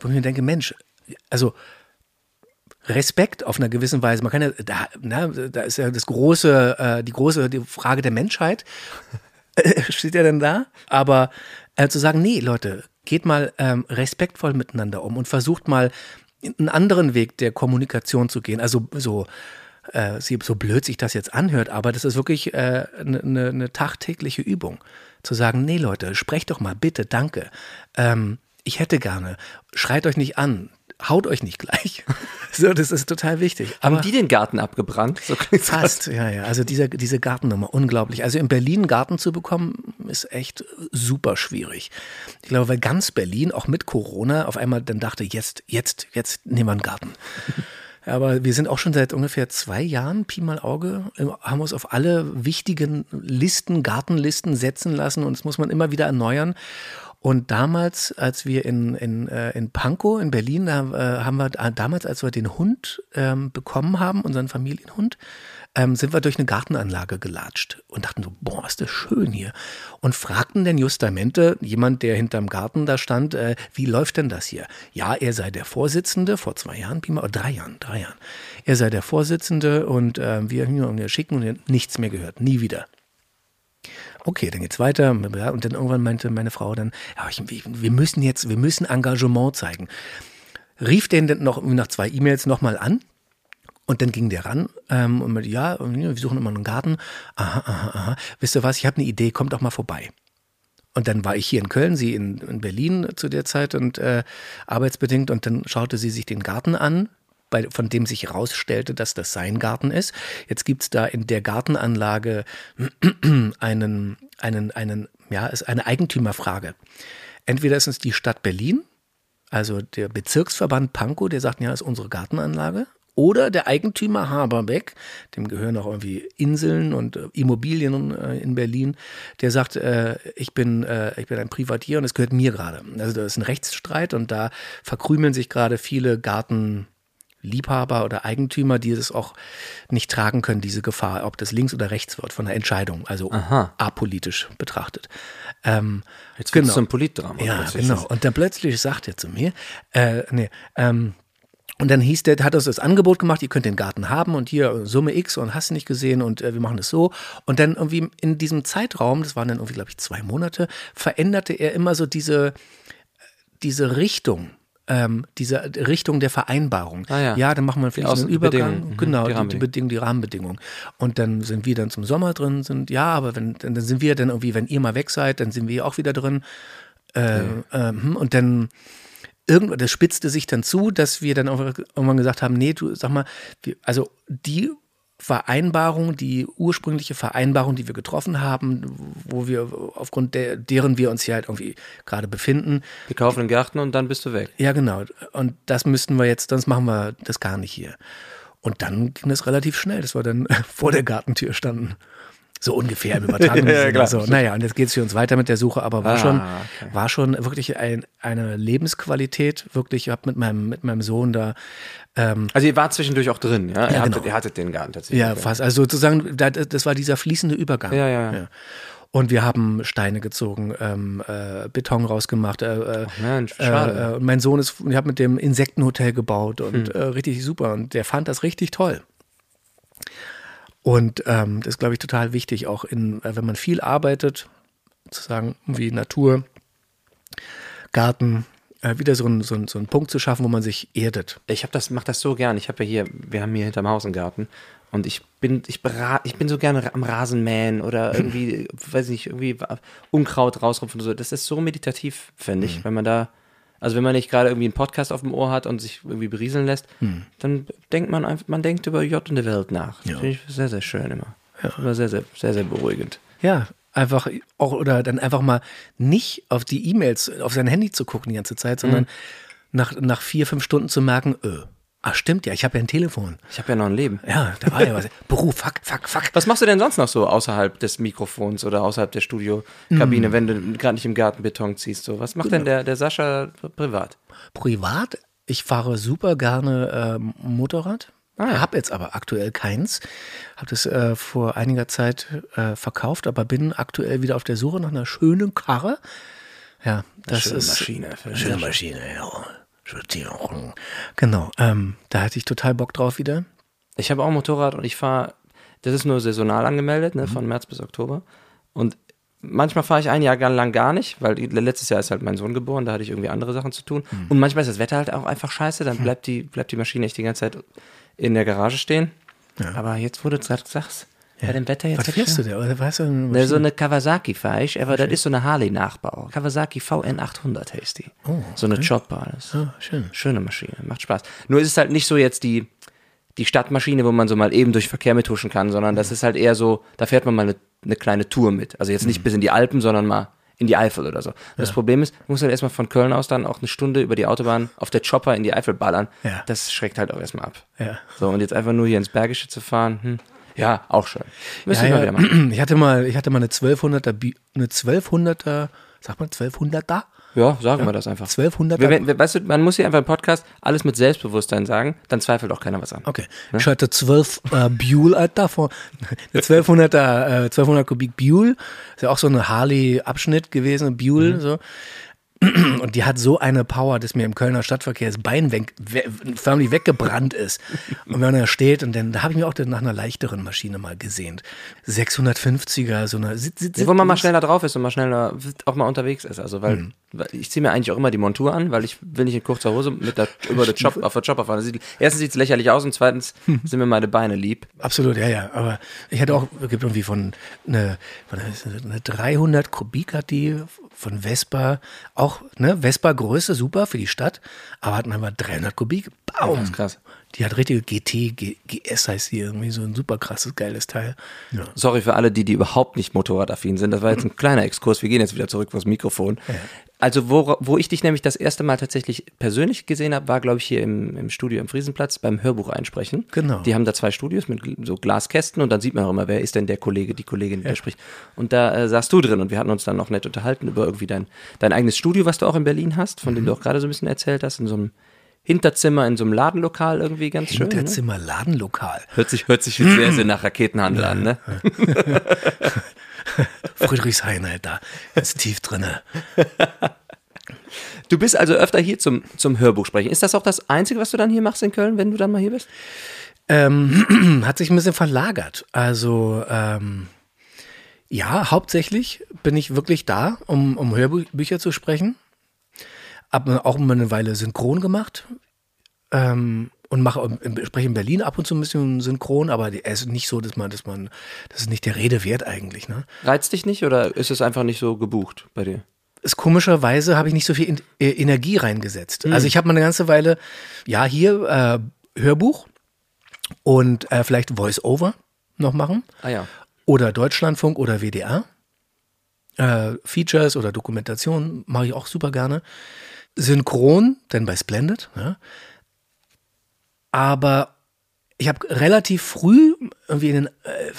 wo ich mir denke, Mensch, also Respekt auf einer gewissen Weise. Man kann ja, da, na, da ist ja das große, äh, die große die Frage der Menschheit, steht ja dann da. Aber äh, zu sagen, nee, Leute, geht mal ähm, respektvoll miteinander um und versucht mal einen anderen Weg der Kommunikation zu gehen. Also so, äh, so blöd sich das jetzt anhört, aber das ist wirklich eine äh, ne, ne, ne tagtägliche Übung. Zu sagen, nee Leute, sprecht doch mal, bitte, danke. Ähm, ich hätte gerne, schreit euch nicht an, haut euch nicht gleich. So, das ist total wichtig. Aber Haben die den Garten abgebrannt? So fast, ja, ja. Also diese, diese Gartennummer, unglaublich. Also in Berlin einen Garten zu bekommen, ist echt super schwierig. Ich glaube, weil ganz Berlin, auch mit Corona, auf einmal dann dachte, jetzt, jetzt, jetzt nehmen wir einen Garten. Aber wir sind auch schon seit ungefähr zwei Jahren, Pi mal Auge, haben uns auf alle wichtigen Listen, Gartenlisten setzen lassen und das muss man immer wieder erneuern. Und damals, als wir in, in, äh, in Pankow in Berlin, da äh, haben wir damals, als wir den Hund ähm, bekommen haben, unseren Familienhund, ähm, sind wir durch eine Gartenanlage gelatscht und dachten so, boah, ist das schön hier. Und fragten dann justamente, jemand, der hinterm Garten da stand, äh, wie läuft denn das hier? Ja, er sei der Vorsitzende, vor zwei Jahren, oder drei Jahren, drei Jahren. Er sei der Vorsitzende und äh, wir, wir schicken und nichts mehr gehört, nie wieder. Okay, dann geht's weiter. Und dann irgendwann meinte meine Frau dann, ja, ich, wir müssen jetzt, wir müssen Engagement zeigen. Rief den dann noch nach zwei E-Mails nochmal an. Und dann ging der ran ähm, und meinte, ja, wir suchen immer einen Garten. Aha, aha, aha. Wisst ihr was, ich habe eine Idee, kommt doch mal vorbei. Und dann war ich hier in Köln, sie in, in Berlin zu der Zeit und äh, arbeitsbedingt. Und dann schaute sie sich den Garten an, bei, von dem sich herausstellte, dass das sein Garten ist. Jetzt gibt es da in der Gartenanlage einen, einen, einen, ja, ist eine Eigentümerfrage. Entweder ist es die Stadt Berlin, also der Bezirksverband Pankow, der sagt, ja, ist unsere Gartenanlage. Oder der Eigentümer Haberbeck, dem gehören auch irgendwie Inseln und äh, Immobilien äh, in Berlin, der sagt, äh, ich, bin, äh, ich bin ein Privatier und es gehört mir gerade. Also da ist ein Rechtsstreit und da verkrümeln sich gerade viele Garten. Liebhaber oder Eigentümer, die es auch nicht tragen können, diese Gefahr, ob das links oder rechts wird von der Entscheidung, also Aha. apolitisch betrachtet. Ähm, Jetzt genau. zum Politdrama. Ja, genau. Und dann plötzlich sagt er zu mir, äh, nee, ähm, und dann hieß der, hat uns das Angebot gemacht, ihr könnt den Garten haben und hier Summe X und hast du nicht gesehen und äh, wir machen das so. Und dann irgendwie in diesem Zeitraum, das waren dann irgendwie, glaube ich, zwei Monate, veränderte er immer so diese, diese Richtung ähm, diese Richtung der Vereinbarung. Ah, ja. ja, dann machen wir vielleicht einen Übergang. Mhm. Genau, die, die, Bedingungen, die Rahmenbedingungen. Und dann sind wir dann zum Sommer drin, sind, ja, aber wenn, dann sind wir dann irgendwie, wenn ihr mal weg seid, dann sind wir auch wieder drin. Äh, okay. ähm, und dann irgendwann, das spitzte sich dann zu, dass wir dann irgendwann gesagt haben, nee, du sag mal, also die Vereinbarung, die ursprüngliche Vereinbarung, die wir getroffen haben, wo wir aufgrund der, deren wir uns hier halt irgendwie gerade befinden. Wir kaufen einen Garten und dann bist du weg. Ja, genau. Und das müssten wir jetzt, sonst machen wir das gar nicht hier. Und dann ging das relativ schnell, dass wir dann vor der Gartentür standen. So ungefähr im übertragenen Ja, Sinne. Also, naja, und jetzt geht es für uns weiter mit der Suche, aber war Ah, schon, okay. war schon wirklich ein, eine Lebensqualität. Wirklich, ich habe mit meinem, mit meinem Sohn da ähm, Also ihr wart zwischendurch auch drin, ja? ihr, Ja, hattet, genau. ihr hattet den Garten tatsächlich. Ja, fast. Also sozusagen, da- das war dieser fließende Übergang. Ja, ja, ja. Und wir haben Steine gezogen, ähm, äh, Beton rausgemacht. Äh, äh, Mensch, schade. Äh, äh, und mein Sohn ist, ich habe mit dem Insektenhotel gebaut Hm. und äh, richtig super. Und der fand das richtig toll. Und ähm, das ist, glaube ich, total wichtig, auch in, äh, wenn man viel arbeitet, sozusagen wie Natur, Garten, äh, wieder so einen so so einen Punkt zu schaffen, wo man sich erdet. Ich habe das, mach das so gern. Ich habe ja hier, wir haben hier hinterm Haus einen Garten und ich bin, ich, bera- ich bin so gerne am Rasenmähen oder irgendwie, weiß nicht, irgendwie Unkraut rausrupfen und so. Das ist so meditativ, finde ich, wenn man da, also wenn man nicht gerade irgendwie einen Podcast auf dem Ohr hat und sich irgendwie berieseln lässt, dann denkt man einfach, man denkt über J und die Welt nach. Das Ja. finde ich sehr, sehr schön immer. Immer sehr, sehr, sehr, sehr beruhigend. Ja, einfach auch oder dann einfach mal nicht auf die E-Mails, auf sein Handy zu gucken die ganze Zeit, sondern nach, nach vier, fünf Stunden zu merken, öh, ach stimmt ja, ich habe ja ein Telefon. Ich habe ja noch ein Leben. Ja, da war ja was. Beruf, fuck, fuck, fuck. Was machst du denn sonst noch so außerhalb des Mikrofons oder außerhalb der Studiokabine, wenn du gerade nicht im Garten Beton ziehst? So? Was macht denn der, der Sascha privat? Privat, ich fahre super gerne ähm, Motorrad. Ah, ja. Habe jetzt aber aktuell keins. Habe das äh, vor einiger Zeit äh, verkauft, aber bin aktuell wieder auf der Suche nach einer schönen Karre. Ja, das schöne ist Maschine. Schöne Maschine, ja. Sortierung. Genau, ähm, da hatte ich total Bock drauf wieder. Ich habe auch Motorrad und ich fahre, das ist nur saisonal angemeldet, ne, von März bis Oktober. Und manchmal fahre ich ein Jahr lang gar nicht, weil letztes Jahr ist halt mein Sohn geboren, da hatte ich irgendwie andere Sachen zu tun. Und manchmal ist das Wetter halt auch einfach scheiße, dann bleibt die, bleibt die Maschine echt die ganze Zeit in der Garage stehen. Aber jetzt, wo du gerade sagst, bei dem Wetter jetzt. Was fährst du denn? Oder weißt du, Ne, so eine Kawasaki fahre ich, aber das ist so eine Harley-Nachbau. Kawasaki VN800 heißt die. So eine Chopper. Ah, schön. Schöne Maschine, macht Spaß. Nur ist es halt nicht so jetzt die, die Stadtmaschine, wo man so mal eben durch Verkehr mithuschen kann, sondern das ist halt eher so, da fährt man mal eine, eine kleine Tour mit. Also jetzt Mhm. nicht bis in die Alpen, sondern mal in die Eifel oder so. Das Problem ist, du musst halt erstmal von Köln aus dann auch eine Stunde über die Autobahn auf der Chopper in die Eifel ballern. Ja. Das schreckt halt auch erstmal ab. Ja. So, und jetzt einfach nur hier ins Bergische zu fahren, hm. Ja, auch schön. Müssen Ja, ja. Ich hatte mal, ich hatte mal eine 1200er, Bi- eine 1200er, sag mal 1200er? Ja, sagen wir das einfach. 1200er? Wir, wir, weißt du, man muss hier einfach im Podcast alles mit Selbstbewusstsein sagen, dann zweifelt auch keiner was an. Okay. Ich hatte 12 äh, Buell, Alter, von eine 1200er, äh, 1200 Kubik Buell. Ist ja auch so eine Harley-Abschnitt gewesen, Buell, so. Und die hat so eine Power, dass mir im Kölner Stadtverkehr das Bein weg, we, förmlich weggebrannt ist. Und wenn man da steht, und dann da habe ich mir auch nach einer leichteren Maschine mal gesehnt. 650er, so eine. Sit, sit, Ja, wo man mal schneller drauf ist und mal schneller auch mal unterwegs ist. Also, weil, weil ich ziehe mir eigentlich auch immer die Montur an, weil ich will nicht in kurzer Hose mit der, über der Chop, auf der Chopper fahren. Sieht, erstens sieht es lächerlich aus und zweitens sind mir meine Beine lieb. Absolut, ja, ja. Aber ich hatte auch, es gibt irgendwie von eine, von eine 300 Kubik hat die von Vespa, auch, ne, Vespa Größe, super für die Stadt, aber hatten einfach 300 Kubik, Baum. ist krass. Die hat richtige GT, G, GS heißt die irgendwie, so ein super krasses, geiles Teil. Ja. Sorry für alle, die, die überhaupt nicht motorradaffin sind. Das war jetzt ein kleiner Exkurs. Wir gehen jetzt wieder zurück vors Mikrofon. Also, wo, wo ich dich nämlich das erste Mal tatsächlich persönlich gesehen habe, war, glaube ich, hier im, im Studio im Friesenplatz beim Hörbuch einsprechen. Genau. Die haben da zwei Studios mit so Glaskästen und dann sieht man auch immer, wer ist denn der Kollege, die Kollegin, die da spricht. Und da äh, saßt du drin und wir hatten uns dann noch nett unterhalten über irgendwie dein, dein eigenes Studio, was du auch in Berlin hast, von dem Mhm. du auch gerade so ein bisschen erzählt hast, in so einem Hinterzimmer, in so einem Ladenlokal irgendwie ganz schön. Ne? Hinterzimmer, Ladenlokal. Hört sich, hört sich sehr, sehr nach Raketenhandel an, ne? Friedrichshain, Alter. Ist tief drinne. Du bist also öfter hier zum, zum Hörbuch sprechen. Ist das auch das Einzige, was du dann hier machst in Köln, wenn du dann mal hier bist? Ähm, hat sich ein bisschen verlagert. Also, ähm, ja, hauptsächlich bin ich wirklich da, um, um Hörbücher zu sprechen. Hab auch mal eine Weile synchron gemacht. Ähm, und mache im- spreche in Berlin ab und zu ein bisschen synchron, aber es ist nicht so, dass man, dass man, das ist nicht der Rede wert eigentlich, ne? Reizt dich nicht oder ist es einfach nicht so gebucht bei dir? ist komischerweise habe ich nicht so viel in, äh, Energie reingesetzt. Also ich habe mal eine ganze Weile, ja, hier äh, Hörbuch und äh, vielleicht Voice-Over noch machen. Ah ja. Oder Deutschlandfunk oder WDR. Äh, Features oder Dokumentation mache ich auch super gerne. Synchron, denn bei Splendid. Ja. Aber ich habe relativ früh, irgendwie in den äh,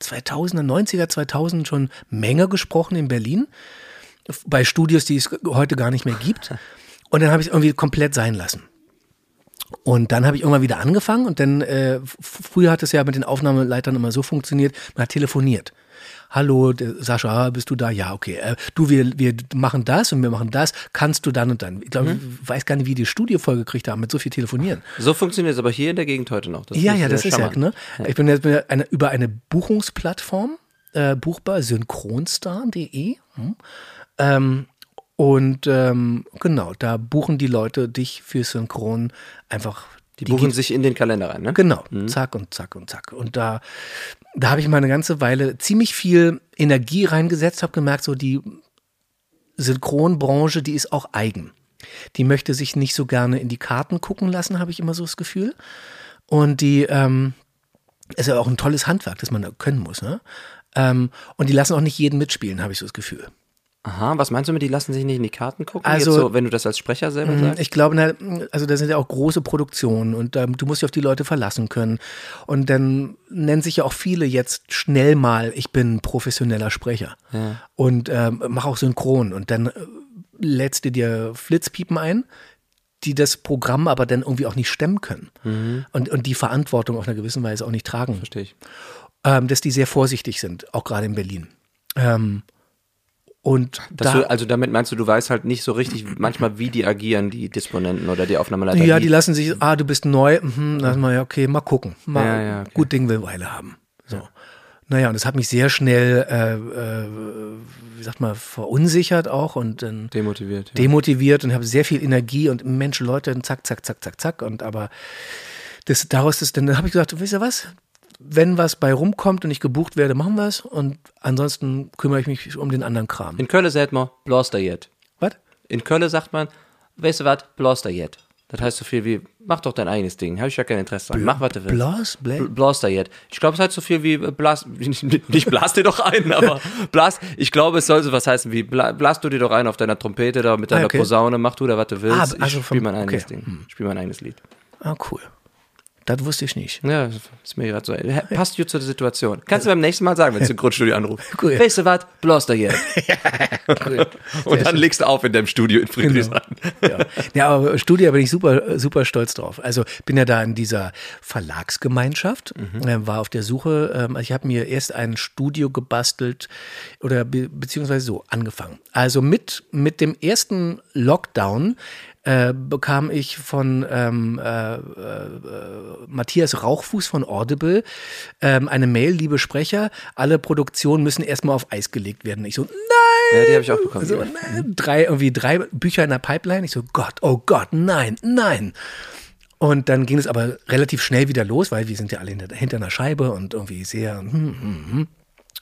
2000er, 90er, 2000 schon Menge gesprochen in Berlin. Bei Studios, die es heute gar nicht mehr gibt. Und dann habe ich es irgendwie komplett sein lassen. Und dann habe ich irgendwann wieder angefangen und dann, äh, früher hat es ja mit den Aufnahmeleitern immer so funktioniert, man hat telefoniert. Hallo, Sascha, bist du da? Ja, okay. Äh, du, wir, wir machen das und wir machen das. Kannst du dann und dann? Ich glaube, ich weiß gar nicht, wie die die Studie vollgekriegt haben mit so viel Telefonieren. So funktioniert es aber hier in der Gegend heute noch. Das Ja, ja, äh, das ist ja, ne? Ich bin jetzt eine, über eine Buchungsplattform äh, buchbar, synchronstar.de. Hm. Ähm, und ähm, genau, da buchen die Leute dich für Synchron einfach. Die buchen sich in den Kalender rein, ne? Genau, zack und zack und zack. Und da, da habe ich mal eine ganze Weile ziemlich viel Energie reingesetzt, habe gemerkt, so die Synchronbranche, die ist auch eigen. Die möchte sich nicht so gerne in die Karten gucken lassen, habe ich immer so das Gefühl. Und die ähm, ist ja auch ein tolles Handwerk, das man da können muss. Ne? Ähm, und die lassen auch nicht jeden mitspielen, habe ich so das Gefühl. Aha, was meinst du mit, die lassen sich nicht in die Karten gucken? Also- so, wenn du das als Sprecher selber sagst? Ich glaube, na, also da sind ja auch große Produktionen und ähm, du musst dich auf die Leute verlassen können. Und dann nennen sich ja auch viele jetzt schnell mal, ich bin professioneller Sprecher und ähm, mach auch Synchron. Und dann äh, lädst du dir Flitzpiepen ein, die das Programm aber dann irgendwie auch nicht stemmen können und, und die Verantwortung auf einer gewissen Weise auch nicht tragen. Verstehe ich. Ähm, dass die sehr vorsichtig sind, auch gerade in Berlin. Ähm, und da, du, also damit meinst du, du weißt halt nicht so richtig manchmal, wie die agieren, die Disponenten oder die Aufnahmeleiter. Ja, die lassen sich, ah, du bist neu, mhm, dann mal, ja, okay, mal gucken. Mal, Ja, ja, okay. Gut Ding will Weile haben. So. Naja, und das hat mich sehr schnell, äh, äh, wie sagt man, verunsichert auch und dann demotiviert. Ja. demotiviert und habe sehr viel Energie und Mensch, Leute, zack, zack, zack, zack, zack. Und aber das, daraus ist dann, dann habe ich gesagt, wisst ihr was? Wenn was bei rumkommt und ich gebucht werde, machen wir es. Und ansonsten kümmere ich mich um den anderen Kram. In Köln sagt man, blaster jet. Was? In Köln sagt man, weißt du was, blaster jet. Das heißt so viel wie, mach doch dein eigenes Ding, habe ich ja kein Interesse dran, mach was du willst. Blas? Bla Bl- Blaster jet. Ich glaube, es heißt so viel wie äh, Blas, nicht, nicht blas dir doch ein, aber blas, ich glaube, es soll so was heißen wie bla, blas du dir doch ein auf deiner Trompete da mit deiner Ah, okay. Posaune, mach du da, was du willst. Ah, also ich spiele mein eigenes okay. Ding. Ich spiele mein eigenes Lied. Ah, cool. Das wusste ich nicht. Ja, ist mir gerade so. Passt gut zu der Situation. Kannst du beim nächsten Mal sagen, wenn du ein Grundstudio anrufst. Cool. Weißt du was? Blaster jet. Cool. Und dann legst du auf in deinem Studio in Friedrichshain. ja. ja, aber Studia bin ich super, super stolz drauf. Also bin ja da in dieser Verlagsgemeinschaft, äh, war auf der Suche. Ähm, ich habe mir erst ein Studio gebastelt oder be beziehungsweise so angefangen. Also mit, mit dem ersten Lockdown äh, bekam ich von ähm, äh, äh, Matthias Rauchfuß von Audible ähm, eine Mail, liebe Sprecher, alle Produktionen müssen erstmal auf Eis gelegt werden. Ich so, nein! Ja, die habe ich auch bekommen. So, drei, irgendwie drei Bücher in der Pipeline. Ich so, Gott, oh Gott, nein, nein. Und dann ging es aber relativ schnell wieder los, weil wir sind ja alle hinter, hinter einer Scheibe und irgendwie sehr hm, hm, hm,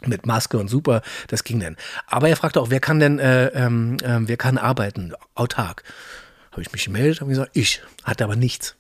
mit Maske und super, das ging dann. Aber er fragte auch, wer kann denn, äh, ähm, wer kann arbeiten, autark? Habe ich mich gemeldet, habe gesagt, ich. Hatte aber nichts.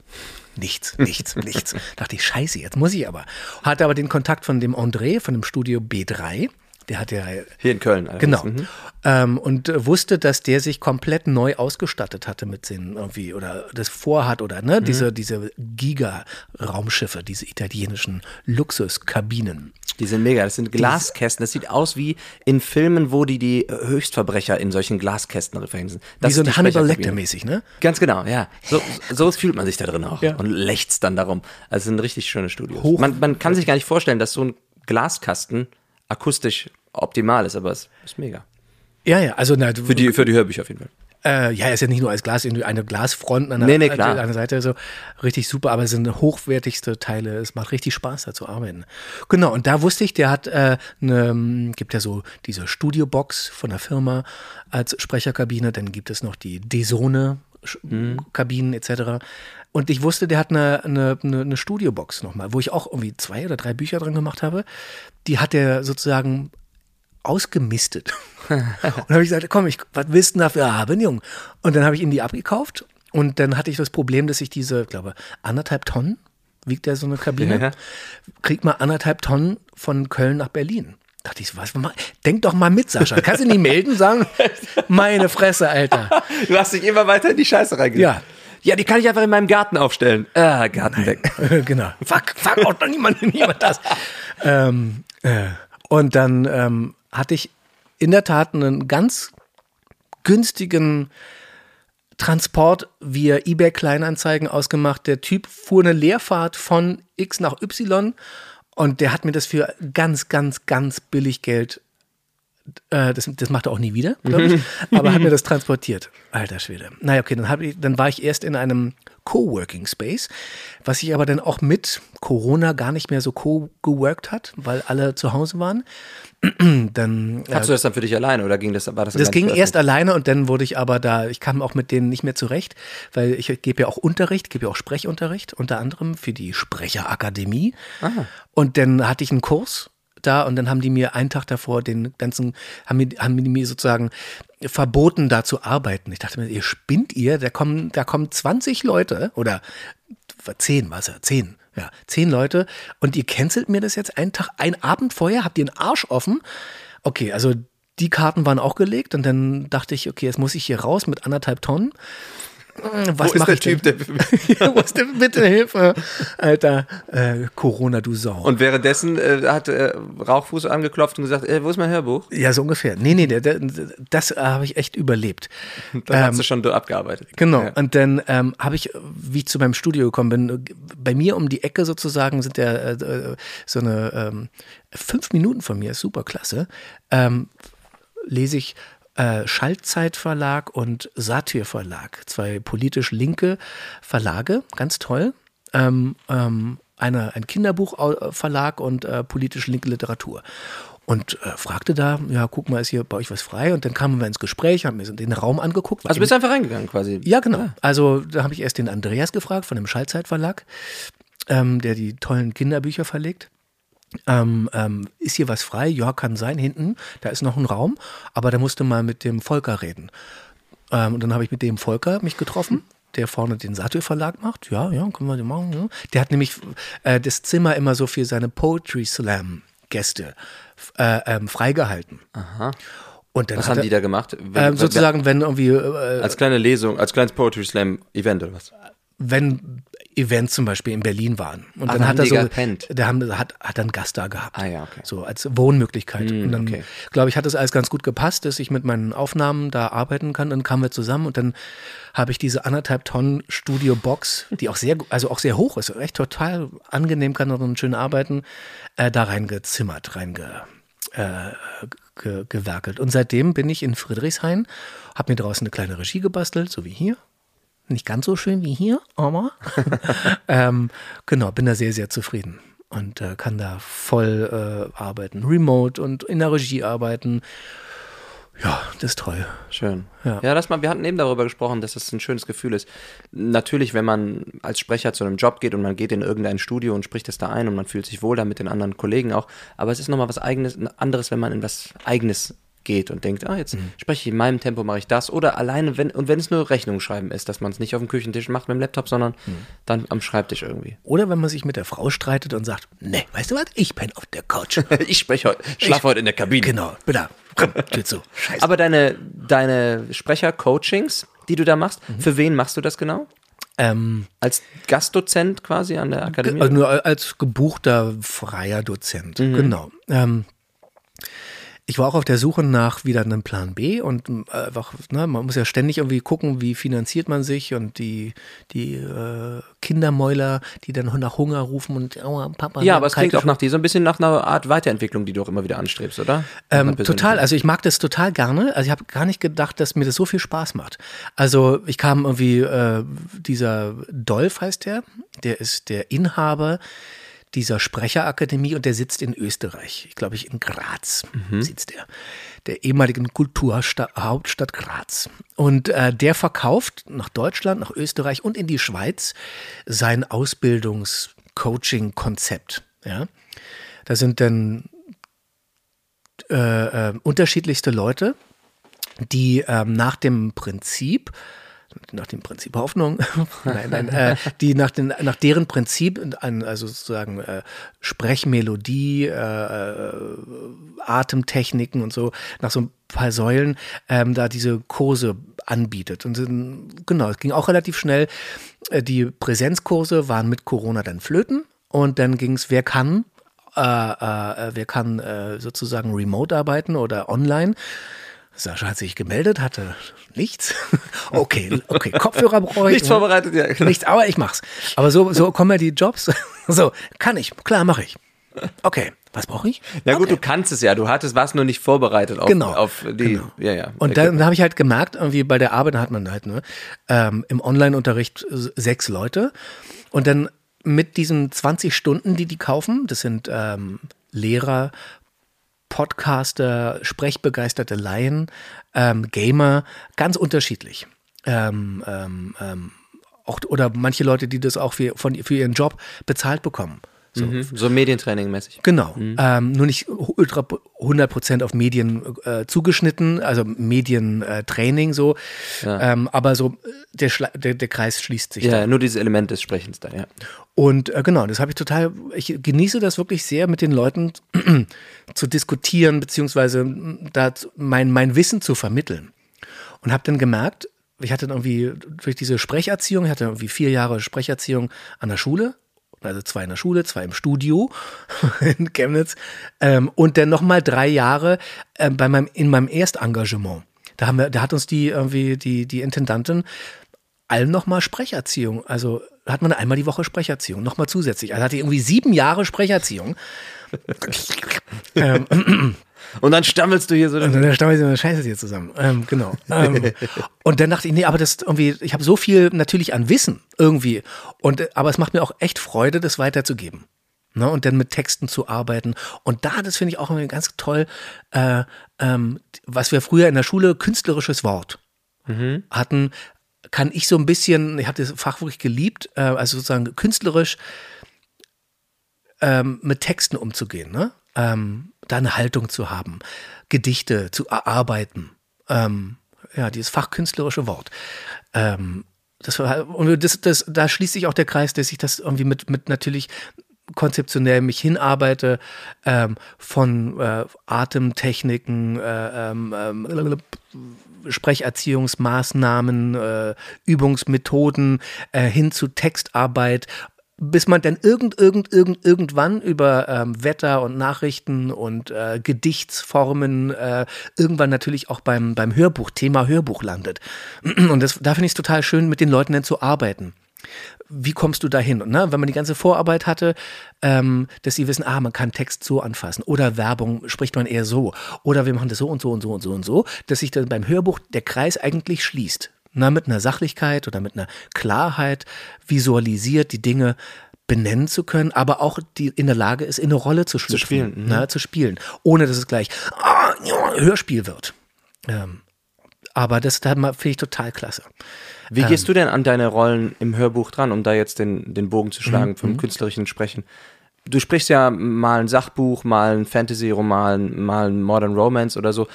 Nichts, nichts, nichts. Dachte ich, scheiße, jetzt muss ich aber. Hatte aber den Kontakt von dem André, von dem Studio B3. Der hat ja Hier in Köln. allerdings. Genau. Mhm. Ähm, und äh, wusste, dass der sich komplett neu ausgestattet hatte mit den irgendwie oder das vorhat oder ne, diese, diese Giga-Raumschiffe, diese italienischen Luxuskabinen. Die sind mega. Das sind Glaskästen. Das sieht aus wie in Filmen, wo die die Höchstverbrecher in solchen Glaskästen verhängen. Das Wie so ein Hannibal. Lecter-mäßig, ne? Ganz genau, ja. So, so fühlt man sich da drin auch Ja. und lächzt dann darum. Also es sind richtig schöne Studios. Hoch- Man, man kann sich gar nicht vorstellen, dass so ein Glaskasten akustisch optimal ist, aber es ist mega. Ja, ja, also na, Für die, für die Hörbücher auf jeden Fall. Äh, ja, ist ja nicht nur als Glas, irgendwie eine Glasfront an der, Nee, nee, klar. an der Seite, so richtig super, aber es sind hochwertigste Teile. Es macht richtig Spaß, da zu arbeiten. Genau, und da wusste ich, der hat äh, eine, gibt ja so diese Studiobox von der Firma als Sprecherkabine, dann gibt es noch die Desone. Kabinen etc. Und ich wusste, der hat eine, eine, eine, eine Studiobox nochmal, wo ich auch irgendwie zwei oder drei Bücher drin gemacht habe. Die hat er sozusagen ausgemistet. und dann habe ich gesagt, komm, ich, was willst du denn dafür haben, Jung? Und dann habe ich ihm die abgekauft und dann hatte ich das Problem, dass ich diese, ich glaube, anderthalb Tonnen wiegt ja so eine Kabine, Ja. kriegt mal anderthalb Tonnen von Köln nach Berlin. Dachte ich, was, denk doch mal mit, Sascha. Kannst du nicht melden, sagen, meine Fresse, Alter. Du hast dich immer weiter in die Scheiße reingelegt. Ja. Ja, die kann ich einfach in meinem Garten aufstellen. Ah, Garten weg. genau. Fuck, fuck, auch noch niemand, niemand das. Ähm, äh, und dann ähm, hatte ich in der Tat einen ganz günstigen Transport via eBay Kleinanzeigen ausgemacht. Der Typ fuhr eine Leerfahrt von X nach Y und der hat mir das für ganz, ganz, ganz billig Geld äh, das, das macht er auch nie wieder, glaube ich. Aber hat mir das transportiert. Alter Schwede. Naja, okay, dann, ich, dann war ich erst in einem Coworking Space, was sich aber dann auch mit Corona gar nicht mehr so co-geworkt hat, weil alle zu Hause waren. dann äh, Hast du das dann für dich alleine oder ging das, war das das ging erst alleine und dann wurde ich aber da, ich kam auch mit denen nicht mehr zurecht, weil ich gebe ja auch Unterricht, gebe ja auch Sprechunterricht, unter anderem für die Sprecherakademie. Und dann hatte ich einen Kurs da und dann haben die mir einen Tag davor den ganzen, haben, mir, haben die mir sozusagen verboten, da zu arbeiten. Ich dachte mir, ihr spinnt ihr, da kommen, da kommen 20 Leute oder 10 war es ja, 10. Ja, zehn Leute und ihr cancelt mir das jetzt einen Tag, einen Abend vorher, habt ihr den Arsch offen? Okay, also die Karten waren auch gelegt und dann dachte ich, okay, jetzt muss ich hier raus mit anderthalb Tonnen. Hm, Was Wo ist der ich denn? Typ, der Ja, Wo ist denn bitte Hilfe? Alter, äh, Corona, du Sau. Und währenddessen äh, hat äh, Rauchfuß angeklopft und gesagt, wo ist mein Hörbuch? ja, so ungefähr. Nee, nee, der, der, das habe ich echt überlebt. Dann hast du schon abgearbeitet. Genau. Ja. Und dann ähm, habe ich, wie ich zu meinem Studio gekommen bin, bei mir um die Ecke sozusagen sind ja äh, äh, so eine ähm, fünf Minuten von mir, ist super klasse, ähm, lese ich äh, Schaltzeitverlag und Satyrverlag, zwei politisch linke Verlage, ganz toll. Ähm, ähm, eine, ein Kinderbuchverlag und äh, politisch linke Literatur. Und äh, fragte da, ja, guck mal, ist hier bei euch was frei? Und dann kamen wir ins Gespräch, haben mir den Raum angeguckt. Also bist du einfach reingegangen quasi. ja, genau. Also da habe ich erst den Andreas gefragt von dem Schallzeitverlag, ähm, der die tollen Kinderbücher verlegt. Ähm, ähm, ist hier was frei? Ja, kann sein. Hinten, da ist noch ein Raum, aber da musste mal mit dem Volker reden. Ähm, und dann habe ich mit dem Volker mich getroffen, der vorne den Satyr Verlag macht. Ja, ja, können wir den machen. Ja. Der hat nämlich äh, das Zimmer immer so für seine Poetry Slam Gäste äh, ähm, freigehalten. Aha. Und dann Was haben er, die da gemacht? Wenn- ähm, sozusagen, wenn irgendwie äh, Als kleine Lesung, als kleines Poetry Slam Event oder was? wenn Events zum Beispiel in Berlin waren. Und Ach, dann da hat er so, gepennt. der haben, hat, hat dann Gast da gehabt. Ah, ja, okay. So als Wohnmöglichkeit. und dann, okay. glaube ich, hat das alles ganz gut gepasst, dass ich mit meinen Aufnahmen da arbeiten kann. Dann kamen wir zusammen und dann habe ich diese anderthalb Tonnen Studio Box, die auch sehr, also auch sehr hoch ist, echt total angenehm kann und schön arbeiten, äh, da reingezimmert, reinge, äh, ge, gewerkelt. Und seitdem bin ich in Friedrichshain, habe mir draußen eine kleine Regie gebastelt, so wie hier. Nicht ganz so schön wie hier, aber ähm, genau, bin da sehr, sehr zufrieden und äh, kann da voll äh, arbeiten, remote und in der Regie arbeiten. Ja, das ist toll. Schön. Ja. Ja, das mal, wir hatten eben darüber gesprochen, dass das ein schönes Gefühl ist. Natürlich, wenn man als Sprecher zu einem Job geht und man geht in irgendein Studio und spricht es da ein und man fühlt sich wohl da mit den anderen Kollegen auch. Aber es ist nochmal was eigenes, anderes, wenn man in was Eigenes geht und denkt, ah, jetzt Mhm. spreche ich in meinem Tempo, mache ich das. Oder alleine, wenn, und wenn es nur Rechnung schreiben ist, dass man es nicht auf dem Küchentisch macht mit dem Laptop, sondern Mhm. dann am Schreibtisch irgendwie. Oder wenn man sich mit der Frau streitet und sagt, nee, weißt du was, ich penne auf der Couch. Ich spreche heute, schlafe heute in der Kabine. genau, bitte, komm, Tür zu. Scheiße. Aber deine, deine Sprecher-Coachings, die du da machst, Mhm. für wen machst du das genau? Ähm, Als Gastdozent quasi an der Akademie? also nur als gebuchter freier Dozent, Mhm. genau. Ähm, ich war auch auf der Suche nach wieder einem Plan B und äh, einfach, ne, man muss ja ständig irgendwie gucken, wie finanziert man sich und die, die äh, Kindermäuler, die dann nach Hunger rufen und oh, Papa. ja, aber es klingt auch nach dir so ein bisschen nach einer Art Weiterentwicklung, die du auch immer wieder anstrebst, oder? Ähm, total, also ich mag das total gerne. Also ich habe gar nicht gedacht, dass mir das so viel Spaß macht. Also ich kam irgendwie, äh, dieser Dolph heißt der, der ist der Inhaber dieser Sprecherakademie und der sitzt in Österreich. Ich glaube, ich in Graz sitzt er. Der ehemaligen Kulturhauptstadt Graz. Und äh, der verkauft nach Deutschland, nach Österreich und in die Schweiz sein Ausbildungs-Coaching-Konzept. Ja? Da sind dann äh, äh, unterschiedlichste Leute, die ähm, nach dem Prinzip nach dem Prinzip Hoffnung, nein, nein, äh, die nach, den, nach deren Prinzip, also sozusagen äh, Sprechmelodie, äh, äh, Atemtechniken und so, nach so ein paar Säulen, ähm, da diese Kurse anbietet. Und genau, es ging auch relativ schnell. Äh, die Präsenzkurse waren mit Corona dann flöten und dann ging es, wer kann, äh, äh, wer kann sozusagen remote arbeiten oder online. Sascha hat sich gemeldet, hatte nichts. Okay, okay, Kopfhörer brauche ich. Nichts vorbereitet, ja. Genau. Nichts, aber ich mach's. Aber so, so kommen ja die Jobs. So, kann ich, klar, mache ich. Okay, was brauche ich? Ja gut, okay. du kannst es ja, du hattest, warst nur nicht vorbereitet auf, Genau, auf die, genau. ja, ja. Und dann, dann habe ich halt gemerkt, irgendwie bei der Arbeit hat man halt ne, ähm, im Online-Unterricht sechs Leute und dann mit diesen 20 Stunden, die die kaufen, das sind ähm, Lehrer, Podcaster, sprechbegeisterte Laien, ähm, Gamer, ganz unterschiedlich. Ähm, ähm, ähm, auch, oder manche Leute, die das auch für, von, für ihren Job bezahlt bekommen. So. Mhm. So Medientraining-mäßig. Genau. Ähm, nur nicht ultra 100% auf Medien äh, zugeschnitten, also Medientraining so. Ja. Ähm, aber so äh, der, der, der Kreis schließt sich. Ja, da. nur dieses Element des Sprechens da, ja. Und äh, genau, das habe ich total, ich genieße das wirklich sehr, mit den Leuten zu diskutieren, beziehungsweise da mein, mein Wissen zu vermitteln. Und habe dann gemerkt, ich hatte dann irgendwie durch diese Sprecherziehung, ich hatte irgendwie vier Jahre Sprecherziehung an der Schule, also zwei in der Schule, zwei im Studio in Chemnitz ähm, und dann nochmal drei Jahre äh, bei meinem, in meinem Erstengagement. Da, haben wir, da hat uns die irgendwie die, die Intendantin allen nochmal Sprecherziehung. Also hat man einmal die Woche Sprecherziehung, nochmal zusätzlich. Also hatte ich irgendwie sieben Jahre Sprecherziehung. ähm, Und dann stammelst du hier so. und dann stammeln sie eine Scheiße hier zusammen. Ähm, genau. Ähm, und dann dachte ich, nee, aber das irgendwie, ich habe so viel natürlich an Wissen irgendwie. Und, aber es macht mir auch echt Freude, das weiterzugeben. Ne, und dann mit Texten zu arbeiten. Und da, das finde ich auch irgendwie ganz toll, äh, ähm, was wir früher in der Schule künstlerisches Wort hatten, kann ich so ein bisschen, ich habe das Fach wirklich geliebt, äh, also sozusagen künstlerisch ähm, mit Texten umzugehen, ne? Ähm, da eine Haltung zu haben, Gedichte zu erarbeiten. Ähm, ja, dieses fachkünstlerische Wort. Ähm, das, und das, das, da schließt sich auch der Kreis, dass ich das irgendwie mit, mit natürlich konzeptionell mich hinarbeite ähm, von äh, Atemtechniken, äh, ähm, ähm, Sprecherziehungsmaßnahmen, äh, Übungsmethoden äh, hin zu Textarbeit, bis man dann irgend, irgend, irgend, irgendwann über ähm, Wetter und Nachrichten und äh, Gedichtsformen äh, irgendwann natürlich auch beim, beim Hörbuch, Thema Hörbuch landet. Und das, da finde ich es total schön, mit den Leuten dann zu arbeiten wie kommst du dahin? Und, ne, wenn man die ganze Vorarbeit hatte, ähm, dass sie wissen, ah, man kann Text so anfassen oder Werbung spricht man eher so oder wir machen das so und so und so und so und so, dass sich dann beim Hörbuch der Kreis eigentlich schließt. Na, mit einer Sachlichkeit oder mit einer Klarheit visualisiert, die Dinge benennen zu können, aber auch die in der Lage ist, in eine Rolle zu schlüpfen, spielen, mhm. na, zu spielen, ohne dass es gleich ah, Hörspiel wird. Ähm, aber das da finde ich total klasse. Wie gehst du denn an deine Rollen im Hörbuch dran, um da jetzt den, den Bogen zu schlagen Mhm. vom künstlerischen Sprechen? Du sprichst ja mal ein Sachbuch, mal ein Fantasy-Roman, mal ein Modern Romance oder so.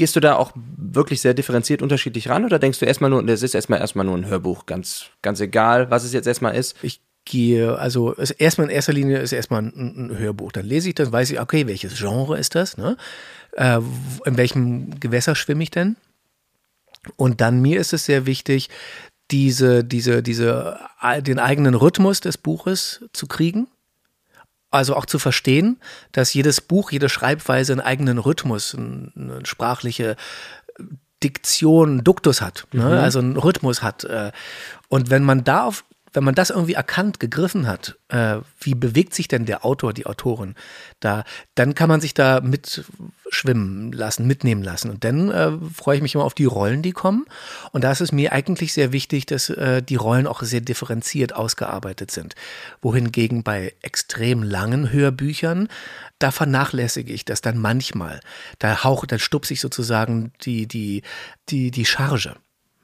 Gehst du da auch wirklich sehr differenziert unterschiedlich ran oder denkst du erstmal nur, das ist erstmal erstmal nur ein Hörbuch, ganz, ganz egal, was es jetzt erstmal ist? Ich gehe, also erstmal in erster Linie ist erstmal ein, ein Hörbuch. Dann lese ich das, weiß ich, okay, welches Genre ist das? Ne? Äh, in welchem Gewässer schwimme ich denn? Und dann mir ist es sehr wichtig, diese, diese, diese, äh, den eigenen Rhythmus des Buches zu kriegen. Also auch zu verstehen, dass jedes Buch, jede Schreibweise einen eigenen Rhythmus, ein- eine sprachliche Diktion, Duktus hat, ne? also einen Rhythmus hat. Äh, und wenn man da auf, wenn man das irgendwie erkannt, gegriffen hat, äh, wie bewegt sich denn der Autor, die Autorin da, dann kann man sich da mitschwimmen lassen, mitnehmen lassen. Und dann äh, freue ich mich immer auf die Rollen, die kommen. Und da ist es mir eigentlich sehr wichtig, dass äh, die Rollen auch sehr differenziert ausgearbeitet sind. Wohingegen bei extrem langen Hörbüchern, da vernachlässige ich das dann manchmal. Da hauch, dann stupse ich sozusagen die, die, die, die Charge.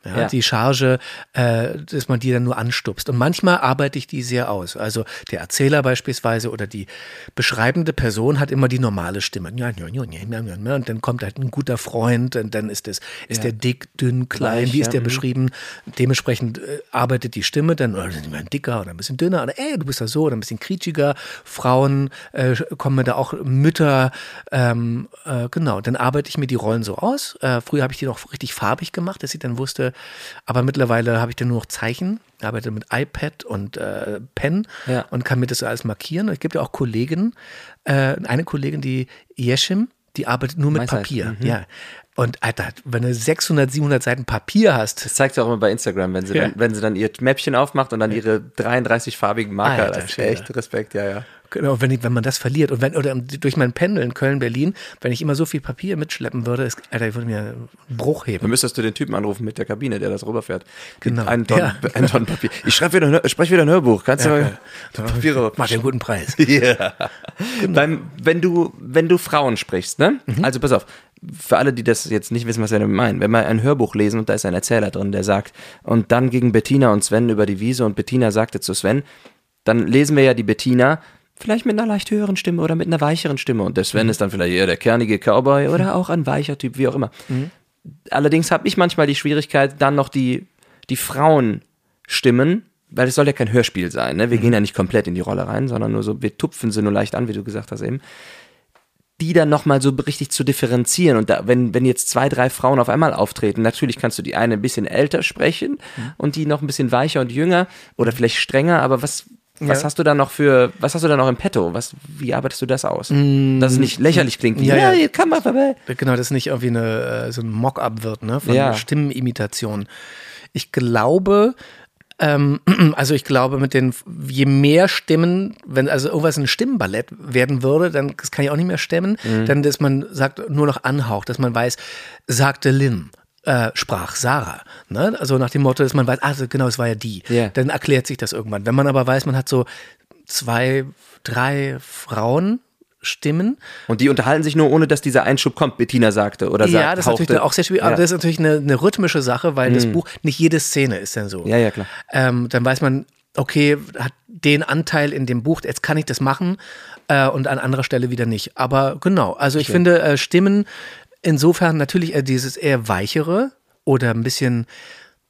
Ja, Ja. Die Charge, äh, dass man die dann nur anstupst. Und manchmal arbeite ich die sehr aus. Also der Erzähler beispielsweise oder die beschreibende Person hat immer die normale Stimme. Ja, ja, ja, ja, ja, ja. Und dann kommt halt ein guter Freund und dann ist es, ist der dick, dünn, klein, Weich, wie ist ja, der mhm. beschrieben? Dementsprechend äh, arbeitet die Stimme dann, oder sind wir ein dicker oder ein bisschen dünner oder ey, du bist ja so oder ein bisschen kriechiger. Frauen äh, kommen mir da auch Mütter, ähm, äh, genau, dann arbeite ich mir die Rollen so aus. Äh, früher habe ich die noch richtig farbig gemacht, dass ich dann wusste, aber mittlerweile habe ich dann nur noch Zeichen, arbeite mit iPad und äh, Pen Ja. und kann mir das alles markieren. Und es gibt ja auch Kolleginnen, äh, eine Kollegin, die Yeshim, die arbeitet nur mit Weisheit, Papier. Ja. Und Alter, wenn du 600, 700 Seiten Papier hast, Das zeigt sie auch immer bei Instagram, wenn sie, Ja. dann, wenn sie dann ihr Mäppchen aufmacht und dann ihre 33 farbigen Marker. Alter das ist echt Respekt, ja, ja. Genau, wenn, ich, wenn man das verliert und wenn, oder durch mein Pendeln Köln, Berlin, wenn ich immer so viel Papier mitschleppen würde, ist, Alter, ich würde mir einen Bruch Dann heben. müsstest du den Typen anrufen mit der Kabine, der das rüberfährt. Genau. Ein Tonnen, Ja. ein Tonnen Papier. Ich schreibe wieder, spreche wieder ein Hörbuch. Kannst du mal Papiere Mach einen guten Preis. Ja. Beim, wenn du, wenn du Frauen sprichst, ne? Mhm. Also pass auf, für alle, die das jetzt nicht wissen, was wir damit meinen, wenn wir ein Hörbuch lesen und da ist ein Erzähler drin, der sagt, und dann gegen Bettina und Sven über die Wiese und Bettina sagte zu Sven, dann lesen wir ja die Bettina vielleicht mit einer leicht höheren Stimme oder mit einer weicheren Stimme und der Sven Mhm. ist dann vielleicht eher der kernige Cowboy oder auch ein weicher Typ, wie auch immer. Allerdings habe ich manchmal die Schwierigkeit, dann noch die, die Frauenstimmen, weil es soll ja kein Hörspiel sein, ne? Wir gehen ja nicht komplett in die Rolle rein, sondern nur so, wir tupfen sie nur leicht an, wie du gesagt hast eben. Die dann nochmal so richtig zu differenzieren. Und da, wenn, wenn jetzt zwei, drei Frauen auf einmal auftreten, natürlich kannst du die eine ein bisschen älter sprechen und die noch ein bisschen weicher und jünger oder vielleicht strenger, aber was, was Ja. hast du da noch für, was hast du da noch im Petto? Was, wie arbeitest du das aus? Dass es nicht lächerlich klingt, wie, Ja, ja, kann man vorbei. Genau, dass nicht irgendwie eine, äh, so ein Mock-up wird, ne, von Ja. Stimmenimitation. Ich glaube, ähm, also ich glaube, mit den, je mehr Stimmen, wenn also irgendwas ein Stimmenballett werden würde, dann das kann ich auch nicht mehr stemmen, Mhm. dann, dass man sagt, nur noch anhaucht, dass man weiß, sagte Lynn. Äh, sprach Sarah. Ne? Also nach dem Motto, dass man weiß, ah, genau, es war ja die. Ja. Dann erklärt sich das irgendwann. Wenn man aber weiß, man hat so zwei, drei Frauenstimmen, Und die unterhalten sich nur, ohne dass dieser Einschub kommt, Bettina sagte oder sagt, ja, das ist natürlich auch sehr schwierig, aber Ja. das ist natürlich eine, eine rhythmische Sache, weil das Buch, nicht jede Szene ist dann so. Ja, ja, klar. Ähm, dann weiß man, okay, hat den Anteil in dem Buch, jetzt kann ich das machen äh, und an anderer Stelle wieder nicht. Aber genau, also ich finde äh, Stimmen insofern natürlich dieses eher weichere oder ein bisschen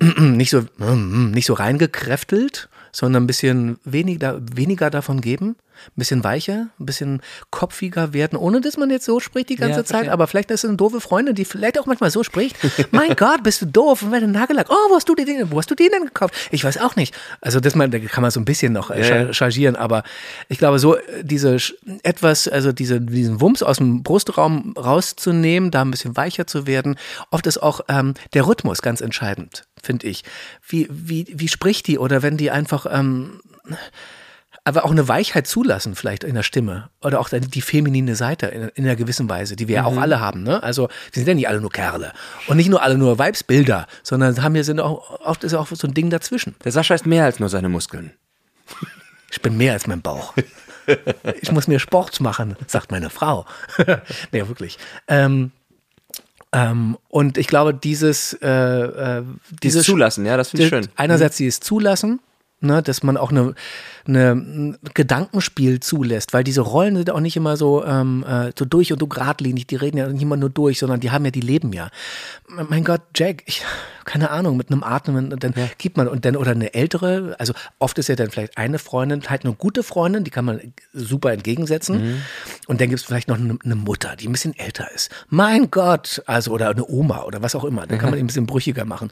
nicht so nicht so reingekräftelt, sondern ein bisschen weniger weniger davon geben, ein bisschen weicher, ein bisschen kopfiger werden, ohne dass man jetzt so spricht die ganze Ja, Zeit, aber vielleicht ist es eine doofe Freundin, die vielleicht auch manchmal so spricht. mein Gott, bist du doof und wenn Nagellack. Oh, wo hast du den, denn- wo hast du den denn gekauft? Ich weiß auch nicht. Also das man, da kann man so ein bisschen noch äh, Ja, ja. cha- chargieren, aber ich glaube so äh, diese etwas, also diese diesen Wumms aus dem Brustraum rauszunehmen, da ein bisschen weicher zu werden. Oft ist auch ähm, der Rhythmus ganz entscheidend, finde ich. Wie wie wie spricht die oder wenn die einfach ähm, aber auch eine Weichheit zulassen, vielleicht in der Stimme. Oder auch die feminine Seite in, in einer gewissen Weise, die wir ja auch alle haben. Ne? Also, wir sind ja nicht alle nur Kerle. Und nicht nur alle nur Weibsbilder, sondern haben wir sind auch, oft ist auch so ein Ding dazwischen. Der Sascha ist mehr als nur seine Muskeln. Ich bin mehr als mein Bauch. Ich muss mir Sport machen, sagt meine Frau. nee, wirklich. Ähm, ähm, und ich glaube, dieses, äh, äh, Dieses Zulassen, ja, das finde ich schön. Einerseits dieses Zulassen, ne, dass man auch eine, eine ein Gedankenspiel zulässt, weil diese Rollen sind auch nicht immer so, ähm, äh, so durch und so geradlinig, die reden ja nicht immer nur durch, sondern die haben ja, die leben ja. Mein Gott, Jack, ich, keine Ahnung, mit einem Atmen, und dann gibt man, und dann, oder eine ältere, also oft ist ja dann vielleicht eine Freundin, halt eine gute Freundin, die kann man super entgegensetzen. Und dann gibt es vielleicht noch eine, eine Mutter, die ein bisschen älter ist. Mein Gott, also, oder eine Oma oder was auch immer. Dann kann man ihn ein bisschen brüchiger machen.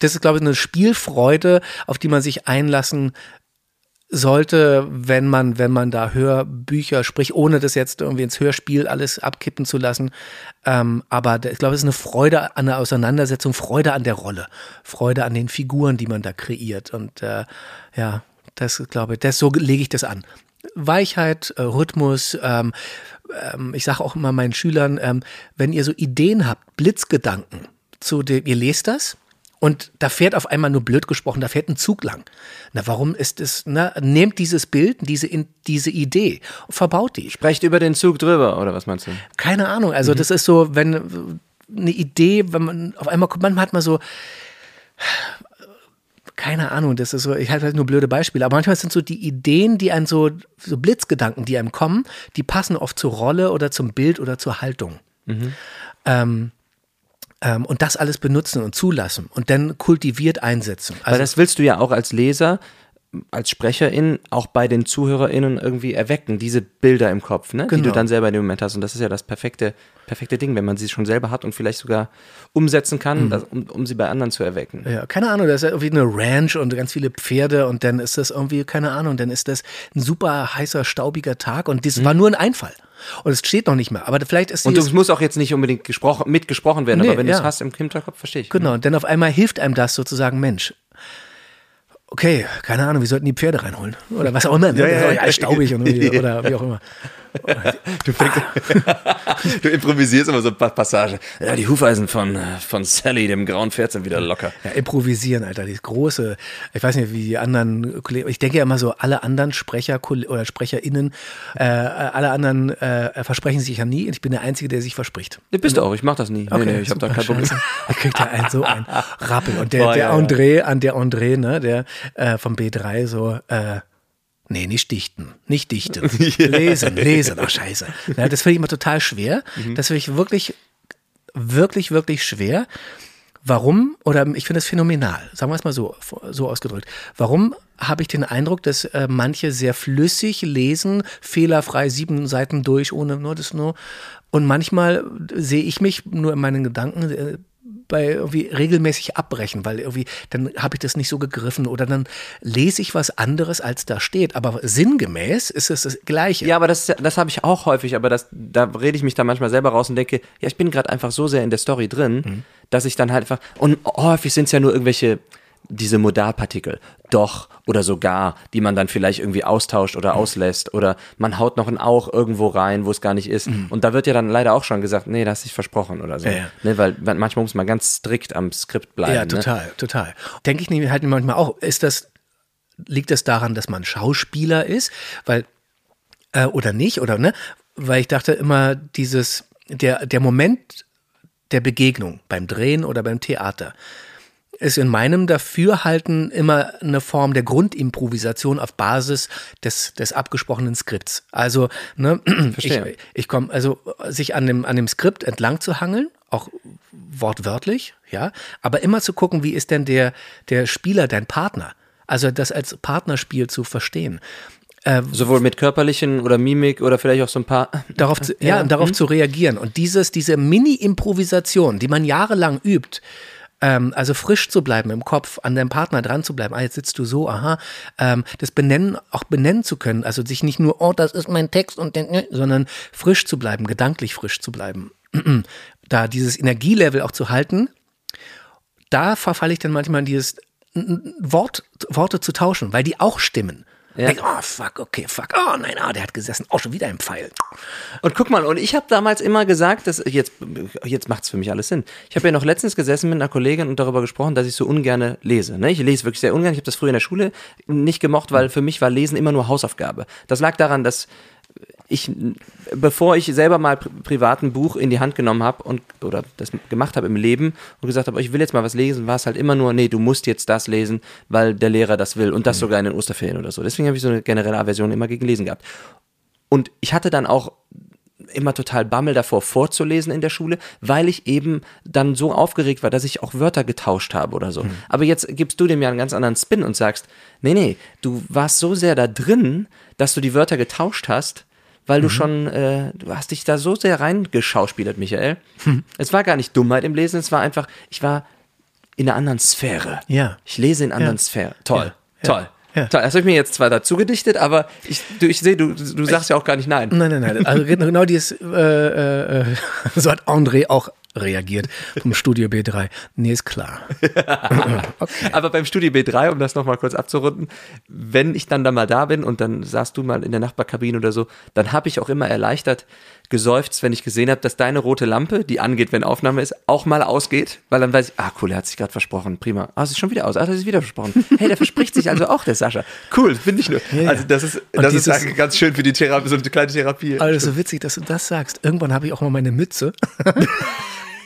Das ist, glaube ich, eine Spielfreude, auf die man sich einlassen sollte, wenn man, wenn man da Hörbücher spricht, ohne das jetzt irgendwie ins Hörspiel alles abkippen zu lassen. Ähm, aber ich glaube, es ist eine Freude an der Auseinandersetzung, Freude an der Rolle, Freude an den Figuren, die man da kreiert. Und äh, ja, das glaube ich, das so lege ich das an. Weichheit, äh, Rhythmus, ähm, ähm, ich sage auch immer meinen Schülern, ähm, wenn ihr so Ideen habt, Blitzgedanken, zu dem, ihr lest das und da fährt auf einmal nur blöd gesprochen, da fährt ein Zug lang. Na, warum ist es, na, nehmt dieses Bild, diese, in, diese Idee, verbaut die. Sprecht über den Zug drüber, oder was meinst du? Keine Ahnung, also das ist so, wenn eine Idee, wenn man auf einmal kommt, manchmal hat man so, keine Ahnung, das ist so, ich halte halt nur blöde Beispiele, aber manchmal sind so die Ideen, die einem so, so Blitzgedanken, die einem kommen, die passen oft zur Rolle oder zum Bild oder zur Haltung. Ähm, ähm, und das alles benutzen und zulassen und dann kultiviert einsetzen. Weil das willst du ja auch als Leser, als Sprecherin, auch bei den ZuhörerInnen irgendwie erwecken, diese Bilder im Kopf, ne? die du Genau. dann selber in dem Moment hast. Und das ist ja das perfekte, perfekte Ding, wenn man sie schon selber hat und vielleicht sogar umsetzen kann, das, um, um sie bei anderen zu erwecken. Ja, keine Ahnung, das ist ja irgendwie eine Ranch und ganz viele Pferde und dann ist das irgendwie, keine Ahnung, dann ist das ein super heißer, staubiger Tag und das war nur ein Einfall. Und es steht noch nicht mehr. Aber vielleicht ist Und es muss auch jetzt nicht unbedingt gesprochen, mitgesprochen werden, Nee, aber wenn du es ja. hast im Hinterkopf, verstehe ich. Genau, und dann auf einmal hilft einem das sozusagen, Mensch. Okay, keine Ahnung, wir sollten die Pferde reinholen. Oder was auch immer. Ne? Ja, ja, ja. staubig und oder wie auch immer. Du, du improvisierst immer so ein paar Passagen. Ja, die Hufeisen von, von Sally, dem grauen Pferd, sind wieder locker. Ja, improvisieren, Alter, dieses große, ich weiß nicht, wie die anderen Kollegen, ich denke ja immer so, alle anderen Sprecher oder SprecherInnen, äh, alle anderen äh, versprechen sich ja nie und ich bin der Einzige, der sich verspricht. Du bist du auch, ich mach das nie. nee, nee, ich habe da kein Problem. Da kriegt er einen so ein Rappel. Und der, Boah, der ja. André, an der André, ne, der äh, vom B3 so, äh, nee, nicht dichten, nicht dichten. Lesen, lesen, ach scheiße. Ja, das finde ich immer total schwer. Mhm. Das finde ich wirklich, wirklich, wirklich schwer. Warum, oder ich finde es phänomenal, sagen wir es mal so, so ausgedrückt. Warum habe ich den Eindruck, dass äh, manche sehr flüssig lesen, fehlerfrei sieben Seiten durch, ohne nur das nur. Und manchmal sehe ich mich nur in meinen Gedanken äh, bei irgendwie regelmäßig abbrechen, weil irgendwie dann habe ich das nicht so gegriffen oder dann lese ich was anderes, als da steht. Aber sinngemäß ist es das Gleiche. Ja, aber das, das habe ich auch häufig, aber das, da rede ich mich dann manchmal selber raus und denke, ja, ich bin gerade einfach so sehr in der Story drin, Mhm. dass ich dann halt einfach, und häufig sind es ja nur irgendwelche, diese Modalpartikel, doch oder sogar, die man dann vielleicht irgendwie austauscht oder Mhm. auslässt oder man haut noch ein Auch irgendwo rein, wo es gar nicht ist. Und da wird ja dann leider auch schon gesagt, nee, das hast dich versprochen oder so. Mhm. Ja, ja. Ne, weil manchmal muss man ganz strikt am Skript bleiben. Ja, Ne? total, total. Denke ich halt manchmal auch, ist das, liegt das daran, dass man Schauspieler ist? Weil, äh, oder nicht, oder ne? Weil ich dachte immer, dieses, der, der Moment der Begegnung beim Drehen oder beim Theater ist in meinem Dafürhalten immer eine Form der Grundimprovisation auf Basis des, des abgesprochenen Skripts. Also, ne, Verstehe. ich, ich komme, also sich an dem, an dem Skript entlang zu hangeln, auch wortwörtlich, ja, aber immer zu gucken, wie ist denn der, der Spieler, dein Partner? Also das als Partnerspiel zu verstehen. Sowohl mit körperlichen oder Mimik oder vielleicht auch so ein paar. darauf zu, ja, und darauf zu reagieren. Und dieses, diese Mini-Improvisation, die man jahrelang übt, ähm, also frisch zu bleiben im Kopf, an deinem Partner dran zu bleiben, ah, jetzt sitzt du so, aha, ähm, das benennen, auch benennen zu können, also sich nicht nur, oh, das ist mein Text und den, ne, sondern frisch zu bleiben, gedanklich frisch zu bleiben. da dieses Energielevel auch zu halten, da verfalle ich dann manchmal in dieses Wort, Worte zu tauschen, weil die auch stimmen. Ja. Denk, oh, fuck, okay, fuck. Oh nein, ah, der hat gesessen. Auch schon wieder ein Pfeil. Und guck mal, und ich habe damals immer gesagt, dass jetzt, jetzt macht es für mich alles Sinn. Ich habe ja noch letztens gesessen mit einer Kollegin und darüber gesprochen, dass ich so ungerne lese. Ne? Ich lese wirklich sehr ungern. Ich habe das früher in der Schule nicht gemocht, weil für mich war Lesen immer nur Hausaufgabe. Das lag daran, dass ich, bevor ich selber mal pri privat ein Buch in die Hand genommen habe und oder das gemacht habe im Leben und gesagt habe, ich will jetzt mal was lesen, war es halt immer nur, nee, du musst jetzt das lesen, weil der Lehrer das will und das sogar in den Osterferien oder so. Deswegen habe ich so eine generelle Aversion immer gegen Lesen gehabt. Und ich hatte dann auch immer total Bammel davor vorzulesen in der Schule, weil ich eben dann so aufgeregt war, dass ich auch Wörter getauscht habe oder so. Aber jetzt gibst du dem ja einen ganz anderen Spin und sagst, nee, nee, du warst so sehr da drin, dass du die Wörter getauscht hast, weil du schon, äh, du hast dich da so sehr reingeschauspielert, Michael. Es war gar nicht Dummheit im Lesen, es war einfach, ich war in einer anderen Sphäre. Ja. Ich lese in anderen Ja. Sphären. Toll, Ja. toll. Ja. Toll, das habe ich mir jetzt zwar dazu gedichtet, aber ich, du, ich sehe, du, du sagst ja auch gar nicht nein. Nein, nein, nein. Also genau dieses, äh, äh, äh, so hat André auch reagiert vom Studio B3. Nee, ist klar. Aber beim Studio B3, um das nochmal kurz abzurunden, wenn ich dann da mal da bin und dann saßt du mal in der Nachbarkabine oder so, dann habe ich auch immer erleichtert geseufzt, wenn ich gesehen habe, dass deine rote Lampe, die angeht, wenn Aufnahme ist, auch mal ausgeht, weil dann weiß ich, ah cool, er hat sich gerade versprochen, prima. Ah, es ist schon wieder aus, ah, das ist wieder versprochen. Hey, der verspricht sich also auch, der Sascha. Cool, finde ich nur. Ja. Also das ist, Und das ist dieses- eigentlich ganz schön für die Therapie, so eine kleine Therapie. Ist so witzig, dass du das sagst. Irgendwann habe ich auch mal meine Mütze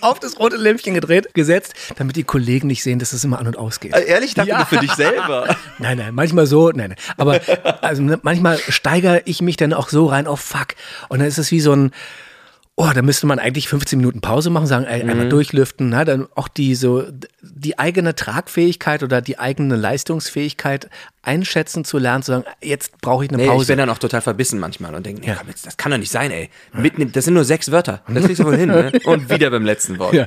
auf das rote Lämpchen gedreht, gesetzt, damit die Kollegen nicht sehen, dass es immer an und ausgeht. Äh, Ehrlich, ich dachte Ja. für dich selber. Nein, nein, manchmal so, nein, nein. Aber also, manchmal steigere ich mich dann auch so rein auf Fuck. Und dann ist es wie so ein, oh, da müsste man eigentlich 15 Minuten Pause machen, sagen, ey, einmal durchlüften, na, dann auch die so, die eigene Tragfähigkeit oder die eigene Leistungsfähigkeit einschätzen zu lernen, zu sagen, jetzt brauche ich eine Nee, ich Pause. bin dann auch total verbissen manchmal und denke, nee, komm jetzt, das kann doch nicht sein, ey. Mitten, das sind nur sechs Wörter. Das kriegst du wohl hin, ne? Und wieder beim letzten Wort. Ja.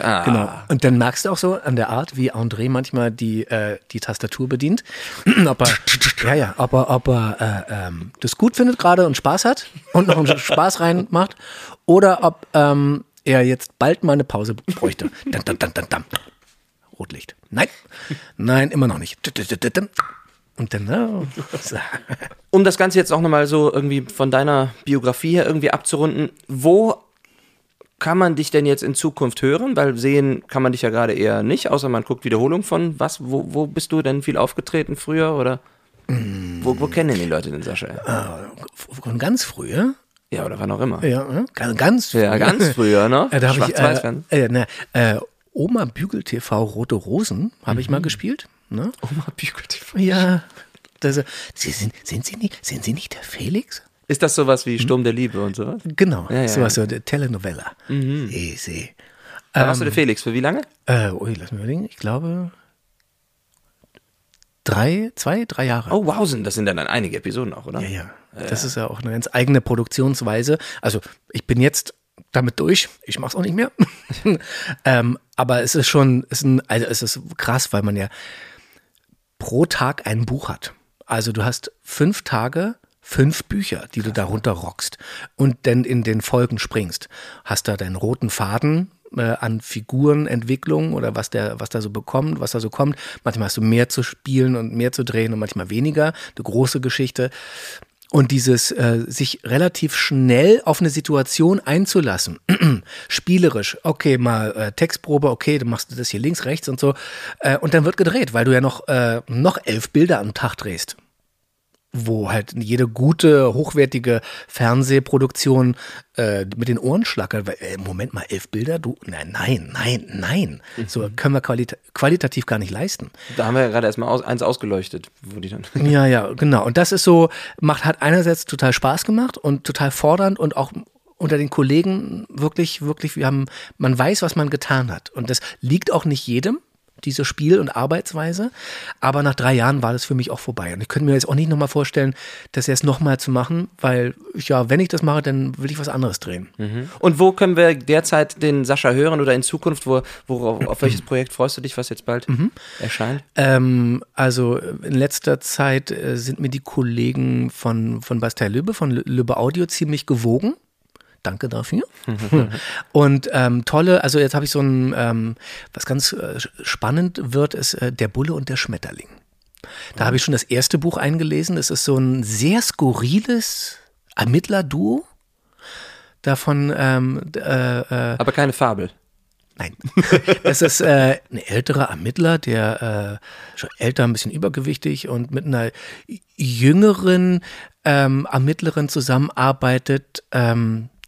Ah. Genau. Und dann merkst du auch so an der Art, wie André manchmal die, äh, die Tastatur bedient, ob er, ja, ja, ob er, ob er äh, ähm, das gut findet gerade und Spaß hat und noch einen Spaß reinmacht oder ob ähm, er jetzt bald mal eine Pause bräuchte. Dam, dam, dam, dam, dam. Rotlicht. Nein, nein, immer noch nicht. Und dann, ne? so. Um das Ganze jetzt auch nochmal so irgendwie von deiner Biografie her irgendwie abzurunden, wo kann man dich denn jetzt in Zukunft hören? Weil sehen kann man dich ja gerade eher nicht, außer man guckt Wiederholung von was? Wo, wo bist du denn viel aufgetreten früher oder? Wo, wo kennen denn die Leute den Sascha? von ganz früher. Ja, oder wann auch immer. Ja, ne? ganz, ganz Ja, ganz früher, ne? Äh, da habe ich äh, äh, ne, äh, Oma Bügel TV Rote Rosen habe ich Mhm. mal gespielt. Ne? Oma Bügel TV. Ja. Das, Sie sind, sind, Sie nicht, sind Sie nicht der Felix? Ist das sowas wie Sturm der Liebe und sowas? Genau, Ja, ja, sowas so, der Telenovela. Easy. Da warst du der Felix. Für wie lange? Äh, ui, lass mich überlegen. Ich glaube, drei, zwei, drei Jahre. Oh, wausen. Das sind dann einige Episoden auch, oder? Ja, ja. Das ist ja auch eine ganz eigene Produktionsweise. Also ich bin jetzt damit durch. Ich mache es auch nicht mehr. ähm, aber es ist schon, es ist, ein, also es ist krass, weil man ja pro Tag ein Buch hat. Also du hast fünf Tage, fünf Bücher, die du darunter rockst und dann in den Folgen springst. Hast da deinen roten Faden äh, an Figurenentwicklung oder was der, was da so bekommt, was da so kommt. Manchmal hast du mehr zu spielen und mehr zu drehen und manchmal weniger. Eine große Geschichte. Und dieses äh, sich relativ schnell auf eine Situation einzulassen, spielerisch, okay, mal äh, Textprobe, okay, dann machst du das hier links, rechts und so, äh, und dann wird gedreht, weil du ja noch, äh, noch elf Bilder am Tag drehst. Wo halt jede gute, hochwertige Fernsehproduktion äh, mit den Ohren schlackert, weil, äh, Moment mal, elf Bilder, du, nein, nein, nein, nein. So können wir qualita qualitativ gar nicht leisten. Da haben wir ja gerade erstmal aus, eins ausgeleuchtet, wo die dann. Ja, ja, genau. Und das ist so, macht, hat einerseits total Spaß gemacht und total fordernd und auch unter den Kollegen wirklich, wirklich, wir haben, man weiß, was man getan hat. Und das liegt auch nicht jedem, diese Spiel- und Arbeitsweise. Aber nach drei Jahren war das für mich auch vorbei. Und ich könnte mir jetzt auch nicht nochmal vorstellen, das jetzt nochmal zu machen, weil, ja, wenn ich das mache, dann will ich was anderes drehen. Und wo können wir derzeit den Sascha hören oder in Zukunft, wo, worauf, auf welches Projekt freust du dich, was jetzt bald erscheint? Ähm, also in letzter Zeit äh, sind mir die Kollegen von, von Bastei Lübbe, von Lü- Lübbe Audio ziemlich gewogen. Danke dafür. Und ähm, tolle, also jetzt habe ich so ein, ähm, was ganz äh, spannend wird, ist äh, Der Bulle und der Schmetterling. Da habe ich schon das erste Buch eingelesen. Es ist so ein sehr skurriles Ermittlerduo. Davon ähm, äh, äh, Aber keine Fabel. Nein. Es ist äh, ein älterer Ermittler, der äh, schon älter, ein bisschen übergewichtig und mit einer jüngeren ähm, Ermittlerin zusammenarbeitet. Ähm, äh,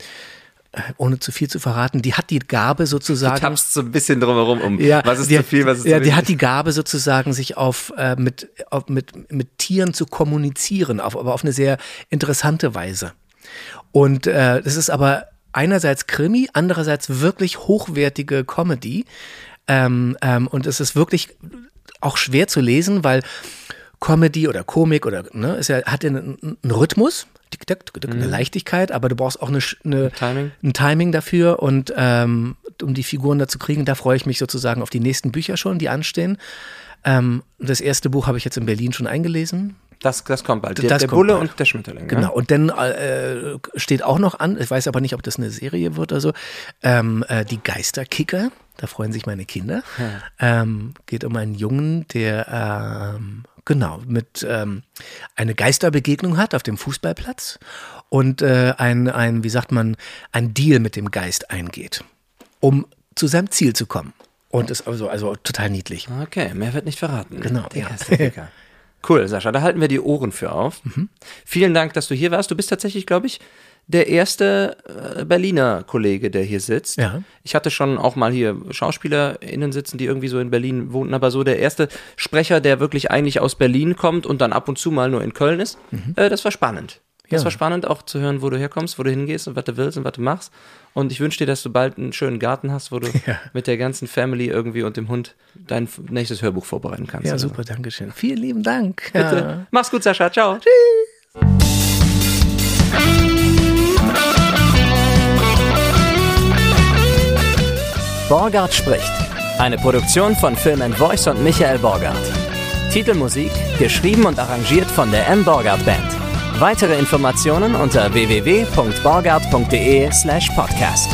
ohne zu viel zu verraten, die hat die Gabe Du sozusagen. tappst so ein bisschen drumherum um. Ja, was ist die, zu viel, was ist ja, die hat die Gabe sozusagen, sich auf, äh, mit, auf mit, mit Tieren zu kommunizieren, auf, aber auf eine sehr interessante Weise. Und äh, das ist aber einerseits Krimi, andererseits wirklich hochwertige Comedy. Ähm, ähm, und es ist wirklich auch schwer zu lesen, weil Comedy oder Komik oder ne, ist ja, hat ja einen, einen Rhythmus, tick, tick, tick, eine Leichtigkeit, aber du brauchst auch eine, eine, Timing? ein Timing dafür und ähm, um die Figuren da zu kriegen, da freue ich mich sozusagen auf die nächsten Bücher schon, die anstehen. Ähm, das erste Buch habe ich jetzt in Berlin schon eingelesen. Das, das kommt bald. Der, Das der kommt Bulle bald. und der Schmetterling. Genau. Ja? Und dann äh, steht auch noch an, ich weiß aber nicht, ob das eine Serie wird oder so, ähm, äh, die Geisterkicker. Da freuen sich meine Kinder. Ähm, geht um einen Jungen, der ähm, genau mit ähm, eine Geisterbegegnung hat auf dem Fußballplatz und äh, ein, ein, wie sagt man, ein Deal mit dem Geist eingeht, um zu seinem Ziel zu kommen. Und ist also, also total niedlich. Okay, mehr wird nicht verraten. Genau, Der ja. Cool, Sascha, da halten wir die Ohren für auf. Mhm. Vielen Dank, dass du hier warst. Du bist tatsächlich, glaube ich, der erste äh, Berliner Kollege, der hier sitzt. Ja. Ich hatte schon auch mal hier SchauspielerInnen sitzen, die irgendwie so in Berlin wohnten, aber so der erste Sprecher, der wirklich eigentlich aus Berlin kommt und dann ab und zu mal nur in Köln ist, äh, das war spannend. Das Ja. war spannend, auch zu hören, wo du herkommst, wo du hingehst und was du willst und was du machst. Und ich wünsche dir, dass du bald einen schönen Garten hast, wo du Ja. mit der ganzen Family irgendwie und dem Hund dein nächstes Hörbuch vorbereiten kannst. Ja, oder so. super, danke schön. Vielen lieben Dank. Bitte. Mach's gut, Sascha. Ciao. Borgard spricht. Eine Produktion von Film and Voice und Michael Borgard. Titelmusik geschrieben und arrangiert von der M. Borgard Band. Weitere Informationen unter www.borgard.de slash podcast.